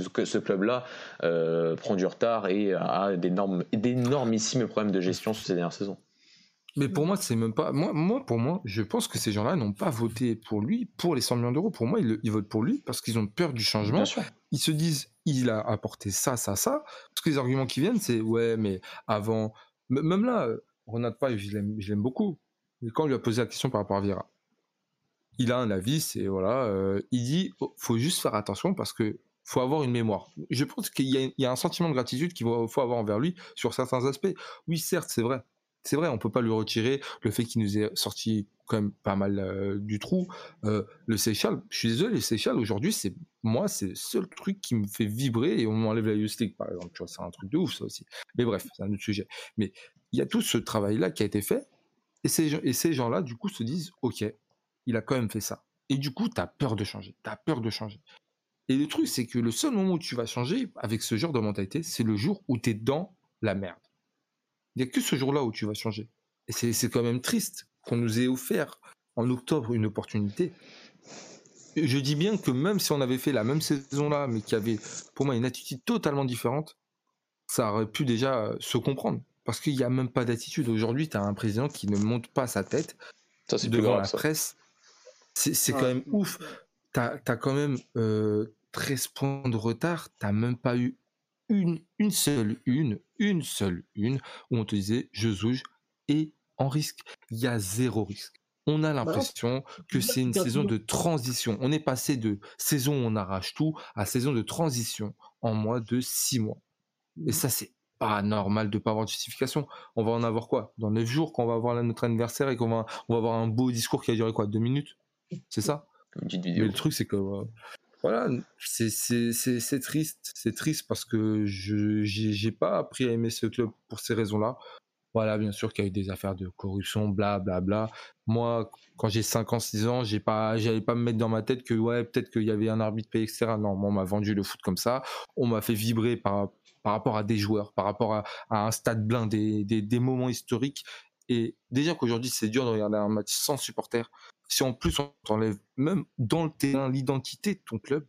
que ce club-là euh, prend du retard et a d'énormes, d'énormissimes problèmes de gestion sur ces dernières saisons. Mais pour moi, c'est même pas. Moi, moi, pour moi, je pense que ces gens-là n'ont pas voté pour lui pour les 100 millions d'euros. Pour moi, ils, ils votent pour lui parce qu'ils ont peur du changement. Ils se disent, il a apporté ça, ça, ça. Parce que les arguments qui viennent, c'est ouais, mais avant. Même là, Ronald Page, je l'aime beaucoup. Mais quand on lui a posé la question par rapport à Vieira, il a un avis, c'est voilà, euh, il dit, oh, faut juste faire attention parce que faut avoir une mémoire. Je pense qu'il y, a- un sentiment de gratitude qu'il faut avoir envers lui sur certains aspects. Oui, certes, c'est vrai. C'est vrai, on peut pas lui retirer le fait qu'il nous ait sorti quand même pas mal euh, du trou. Euh, le Seychelles, je suis désolé, le Seychelles aujourd'hui, c'est moi, c'est le seul truc qui me fait vibrer et on m'enlève la Youth par exemple. Tu vois, c'est un truc de ouf ça aussi. Mais bref, c'est un autre sujet. Mais il y a tout ce travail-là qui a été fait et ces gens-là, du coup, se disent, ok, il a quand même fait ça. Et du coup, tu as peur de changer. Tu as peur de changer. Et le truc, c'est que le seul moment où tu vas changer avec ce genre de mentalité, c'est le jour où tu es dans la merde. Il n'y a que ce jour-là où tu vas changer. Et c'est quand même triste qu'on nous ait offert en octobre une opportunité. Je dis bien que même si on avait fait la même saison-là, mais qu'il y avait pour moi une attitude totalement différente, ça aurait pu déjà euh, se comprendre. Parce qu'il n'y a même pas d'attitude. Aujourd'hui, tu as un président qui ne monte pas sa tête Ça, devant grave. la ça. presse. C'est quand même ouf. T'as as quand même euh, 13 points de retard. T'as même pas eu une, une seule une, une seule une où on te disait Jesus est en risque. Il y a zéro risque. On a l'impression que c'est une saison de transition. On est passé de saison où on arrache tout à saison de transition en moins de six mois. Et ça, c'est pas normal de pas avoir de justification. On va en avoir quoi? Dans 9 jours, quand on va avoir notre anniversaire et qu'on va, on va avoir un beau discours qui a duré quoi? Deux minutes? C'est ça Une petite Mais vidéo. le truc, c'est que euh, voilà, c'est triste. C'est triste parce que je j'ai pas appris à aimer ce club pour ces raisons-là. Voilà, bien sûr qu'il y a eu des affaires de corruption, bla bla bla. Moi, quand j'ai 5 ans, 6 ans, j'ai pas, j'allais pas me mettre dans ma tête que ouais, peut-être qu'il y avait un arbitre payé, etc. Non, moi, on m'a vendu le foot comme ça. On m'a fait vibrer par, par rapport à des joueurs, par rapport à, un stade blindé, des, des, moments historiques. Et déjà qu'aujourd'hui, c'est dur de regarder un match sans supporters. Si en plus on t'enlève même dans le terrain l'identité de ton club,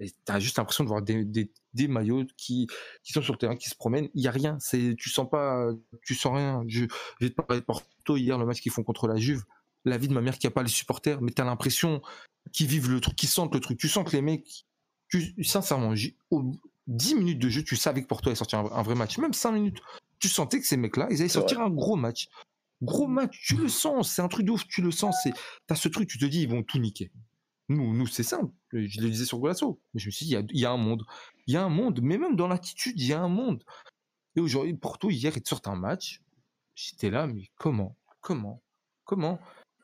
tu as juste l'impression de voir des, des, maillots qui, qui sont sur le terrain, qui se promènent. Il y a rien. C'est, tu sens pas, tu sens rien. Je, vais te parler de Porto hier, le match qu'ils font contre la Juve. La vie de ma mère qui a pas les supporters, mais tu as l'impression qu'ils vivent le truc, qu'ils sentent le truc. Tu sens que les mecs, tu, sincèrement, au 10 minutes de jeu, tu savais que Porto allait sortir un, vrai match. Même 5 minutes, tu sentais que ces mecs-là, ils allaient sortir un gros match. Gros match, tu le sens, c'est un truc de ouf, tu le sens. C'est, t'as ce truc, tu te dis, ils vont tout niquer. Nous, nous c'est simple. Je le disais sur Golasso. Mais je me suis dit, il y, a, un monde. Il y a un monde. Mais même dans l'attitude, il y a un monde. Et aujourd'hui, Porto, hier, ils te sortent un match. J'étais là, mais comment Comment Comment?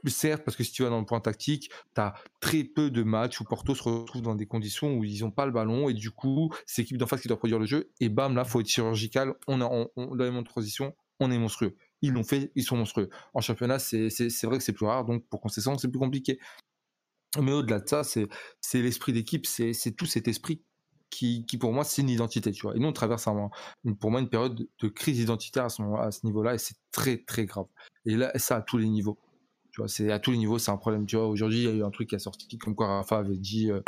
Certes, parce que si tu vas dans le point tactique, tu as très peu de matchs où Porto se retrouve dans des conditions où ils n'ont pas le ballon et du coup, c'est l'équipe d'en face qui doit produire le jeu. Et bam, là, faut être chirurgical. On a, on, on, dans de transition, on est monstrueux. Ils l'ont fait, ils sont monstrueux. En championnat, c'est vrai que c'est plus rare, donc pour concession, c'est plus compliqué. Mais au-delà de ça, c'est l'esprit d'équipe, c'est tout cet esprit qui, qui pour moi, c'est une identité, tu vois. Et nous, on traverse un, pour moi une période de crise identitaire à ce, niveau-là, et c'est très, très grave. Et là, ça à tous les niveaux. C'est à tous les niveaux, c'est un problème. Tu vois, aujourd'hui, il y a eu un truc qui a sorti, comme quoi Rafa avait dit, euh,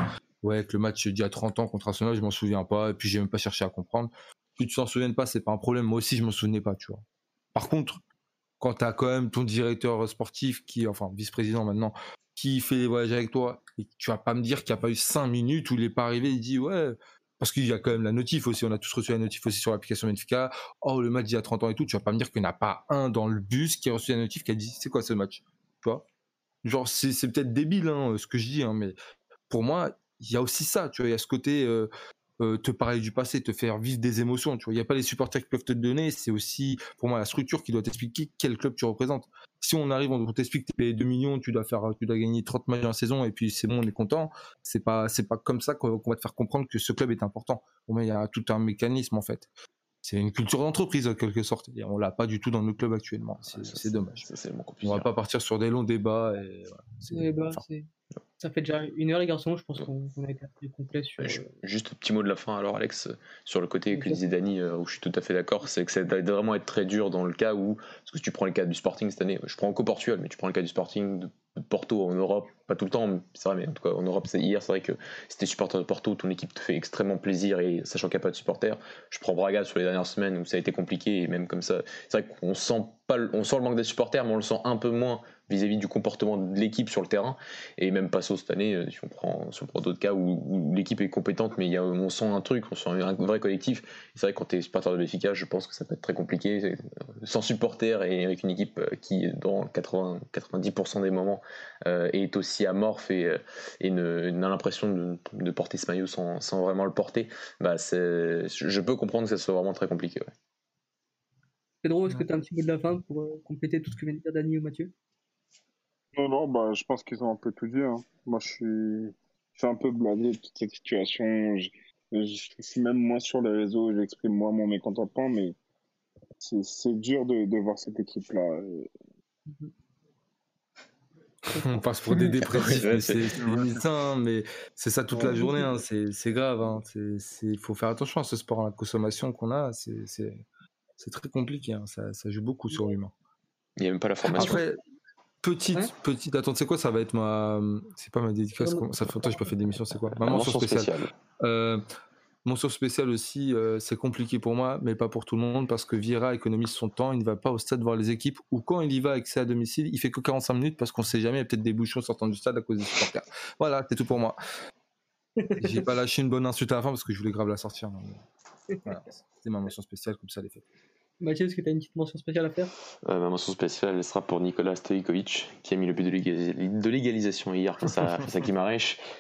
ouais, que le match d'il y a 30 ans contre Arsenal, je m'en souviens pas, et puis j'ai même pas cherché à comprendre. Que tu t'en souviennes pas, c'est pas un problème. Moi aussi, je m'en souvenais pas, tu vois. Par contre, quand tu as quand même ton directeur sportif qui, enfin, vice-président maintenant, qui fait les voyages avec toi, et tu vas pas me dire qu'il n'y a pas eu 5 minutes où il est pas arrivé, il dit ouais, parce qu'il y a quand même la notif aussi, on a tous reçu la notif aussi sur l'application Benfica, oh le match il y a 30 ans et tout, tu vas pas me dire qu'il n'y en a pas un dans le bus qui a reçu la notif qui a dit c'est quoi ce match, tu vois? Genre c'est, peut-être débile hein, ce que je dis, hein, mais pour moi il y a aussi ça, tu vois, il y a ce côté euh, euh, te parler du passé, te faire vivre des émotions. Tu il n'y a pas les supporters qui peuvent te donner. C'est aussi, pour moi, la structure qui doit t'expliquer quel club tu représentes. Si on arrive, on t'explique que tu payes 2 millions, tu dois tu dois gagner 30 matchs la saison et puis c'est bon, on est content. C'est pas, c'est pas comme ça qu'on va te faire comprendre que ce club est important. Pour il y a tout un mécanisme, en fait. C'est une culture d'entreprise, en quelque sorte. Et on l'a pas du tout dans nos clubs actuellement. C'est, dommage. on va pas partir sur des longs débats et, c'est, ça fait déjà une heure, les garçons. Je pense qu'on a été assez complet sur. Juste un petit mot de la fin, alors, Alex, sur le côté que disait Dani, euh, où je suis tout à fait d'accord, c'est que ça va vraiment être très dur dans le cas où. Parce que tu prends le cas du Sporting cette année, je prends encore Portugal, mais tu prends le cas du Sporting de Porto en Europe, pas tout le temps, c'est mais en tout cas en Europe, c'est hier, c'est vrai que si t'es supporter de Porto, ton équipe te fait extrêmement plaisir et sachant qu'il n'y a pas de supporters, je prends Braga sur les dernières semaines où ça a été compliqué et même comme ça, c'est vrai qu'on sent pas, on sent le manque des supporters, mais on le sent un peu moins vis-à-vis du comportement de l'équipe sur le terrain. Et même Passo cette année, euh, si on prend, d'autres cas où, l'équipe est compétente, mais il y a, on sent un truc, on sent un vrai collectif. C'est vrai que quand tu es supporter de Benfica, je pense que ça peut être très compliqué. Euh, sans supporter et avec une équipe euh, qui, dans 80, 90% des moments, est aussi amorphe et, et n'a l'impression de, porter ce maillot sans, vraiment le porter, bah je peux comprendre que ça soit vraiment très compliqué. Pedro, est-ce que tu as un petit mot de la fin pour compléter tout ce que vient de dire Dani ou Mathieu? Non, non, bah, je pense qu'ils ont un peu tout dit. Hein. Moi, je suis, je un peu blasé de toute cette situation. Je, suis même moins sur les réseaux, j'exprime moins mon mécontentement, mais c'est dur de, de, voir cette équipe-là. On passe pour des [LAUGHS] dépressifs, mais c'est hein, mais c'est ça toute la journée, hein. c'est grave. Hein. Il faut faire attention à ce sport, à la consommation qu'on a, c'est très compliqué, hein. ça, ça, joue beaucoup sur l'humain. Il n'y a même pas la formation. Petite, petite. Attends, c'est quoi Ça va être ma. C'est pas ma dédicace. Ça fait longtemps que j'ai pas fait d'émission. C'est quoi? Ma mention spéciale. Euh, mention spéciale aussi, euh, c'est compliqué pour moi, mais pas pour tout le monde, parce que Vieira économise son temps. Il ne va pas au stade voir les équipes, ou quand il y va avec c'est à domicile, il fait que 45 minutes parce qu'on sait jamais, il y a peut-être des bouchons sortant du stade à cause des supporters. Voilà, c'est tout pour moi. [LAUGHS] j'ai pas lâché une bonne insulte à la fin parce que je voulais grave la sortir. Voilà, c'était ma mention spéciale, comme ça, les faits. Mathieu, est-ce que tu as une petite mention spéciale à faire? Euh, Ma mention spéciale, elle sera pour Nicolas Stojkovic, qui a mis le but de l'égalisation hier face à, [LAUGHS] face à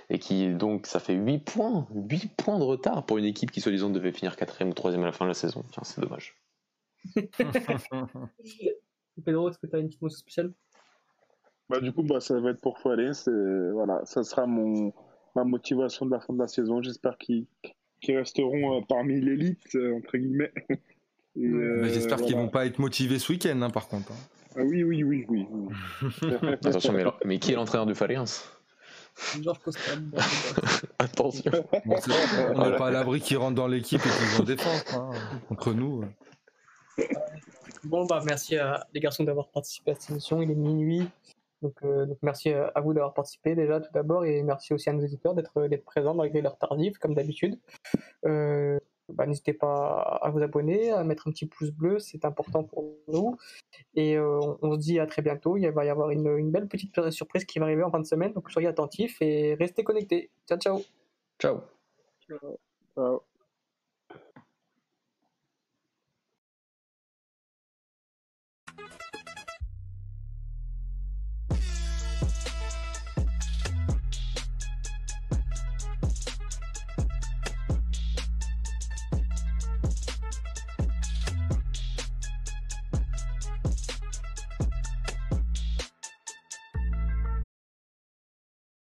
et qui, donc, ça fait 8 points, 8 points de retard pour une équipe qui, soi-disant, devait finir 4 ou 3 à la fin de la saison. Tiens, c'est dommage. [LAUGHS] [LAUGHS] Pedro, est-ce que tu as une petite mention spéciale? Bah, Du coup, bah, ça va être pour Foiré. Voilà, ça sera mon, ma motivation de la fin de la saison. J'espère qu'ils resteront euh, parmi l'élite, euh, entre guillemets. J'espère qu'ils vont pas être motivés ce week-end, hein, par contre. Hein. Ah oui, oui, oui, oui. Attention, mais, mais, qui est l'entraîneur du Georges Costa. [LAUGHS] Attention. on n'est pas à l'abri qu'ils rentrent dans l'équipe et qu'ils vont défendre hein, contre nous. Bon, bah, merci à les garçons d'avoir participé à cette émission. Il est minuit. Donc, euh, donc merci à vous d'avoir participé déjà tout d'abord et merci aussi à nos éditeurs d'être présents malgré leur tardive comme d'habitude. Euh, bah, n'hésitez pas à vous abonner, à mettre un petit pouce bleu, c'est important pour nous. Et euh, on, se dit à très bientôt. Il va y avoir une, une, belle petite surprise qui va arriver en fin de semaine, donc soyez attentifs et restez connectés. Ciao, ciao. Ciao. ciao.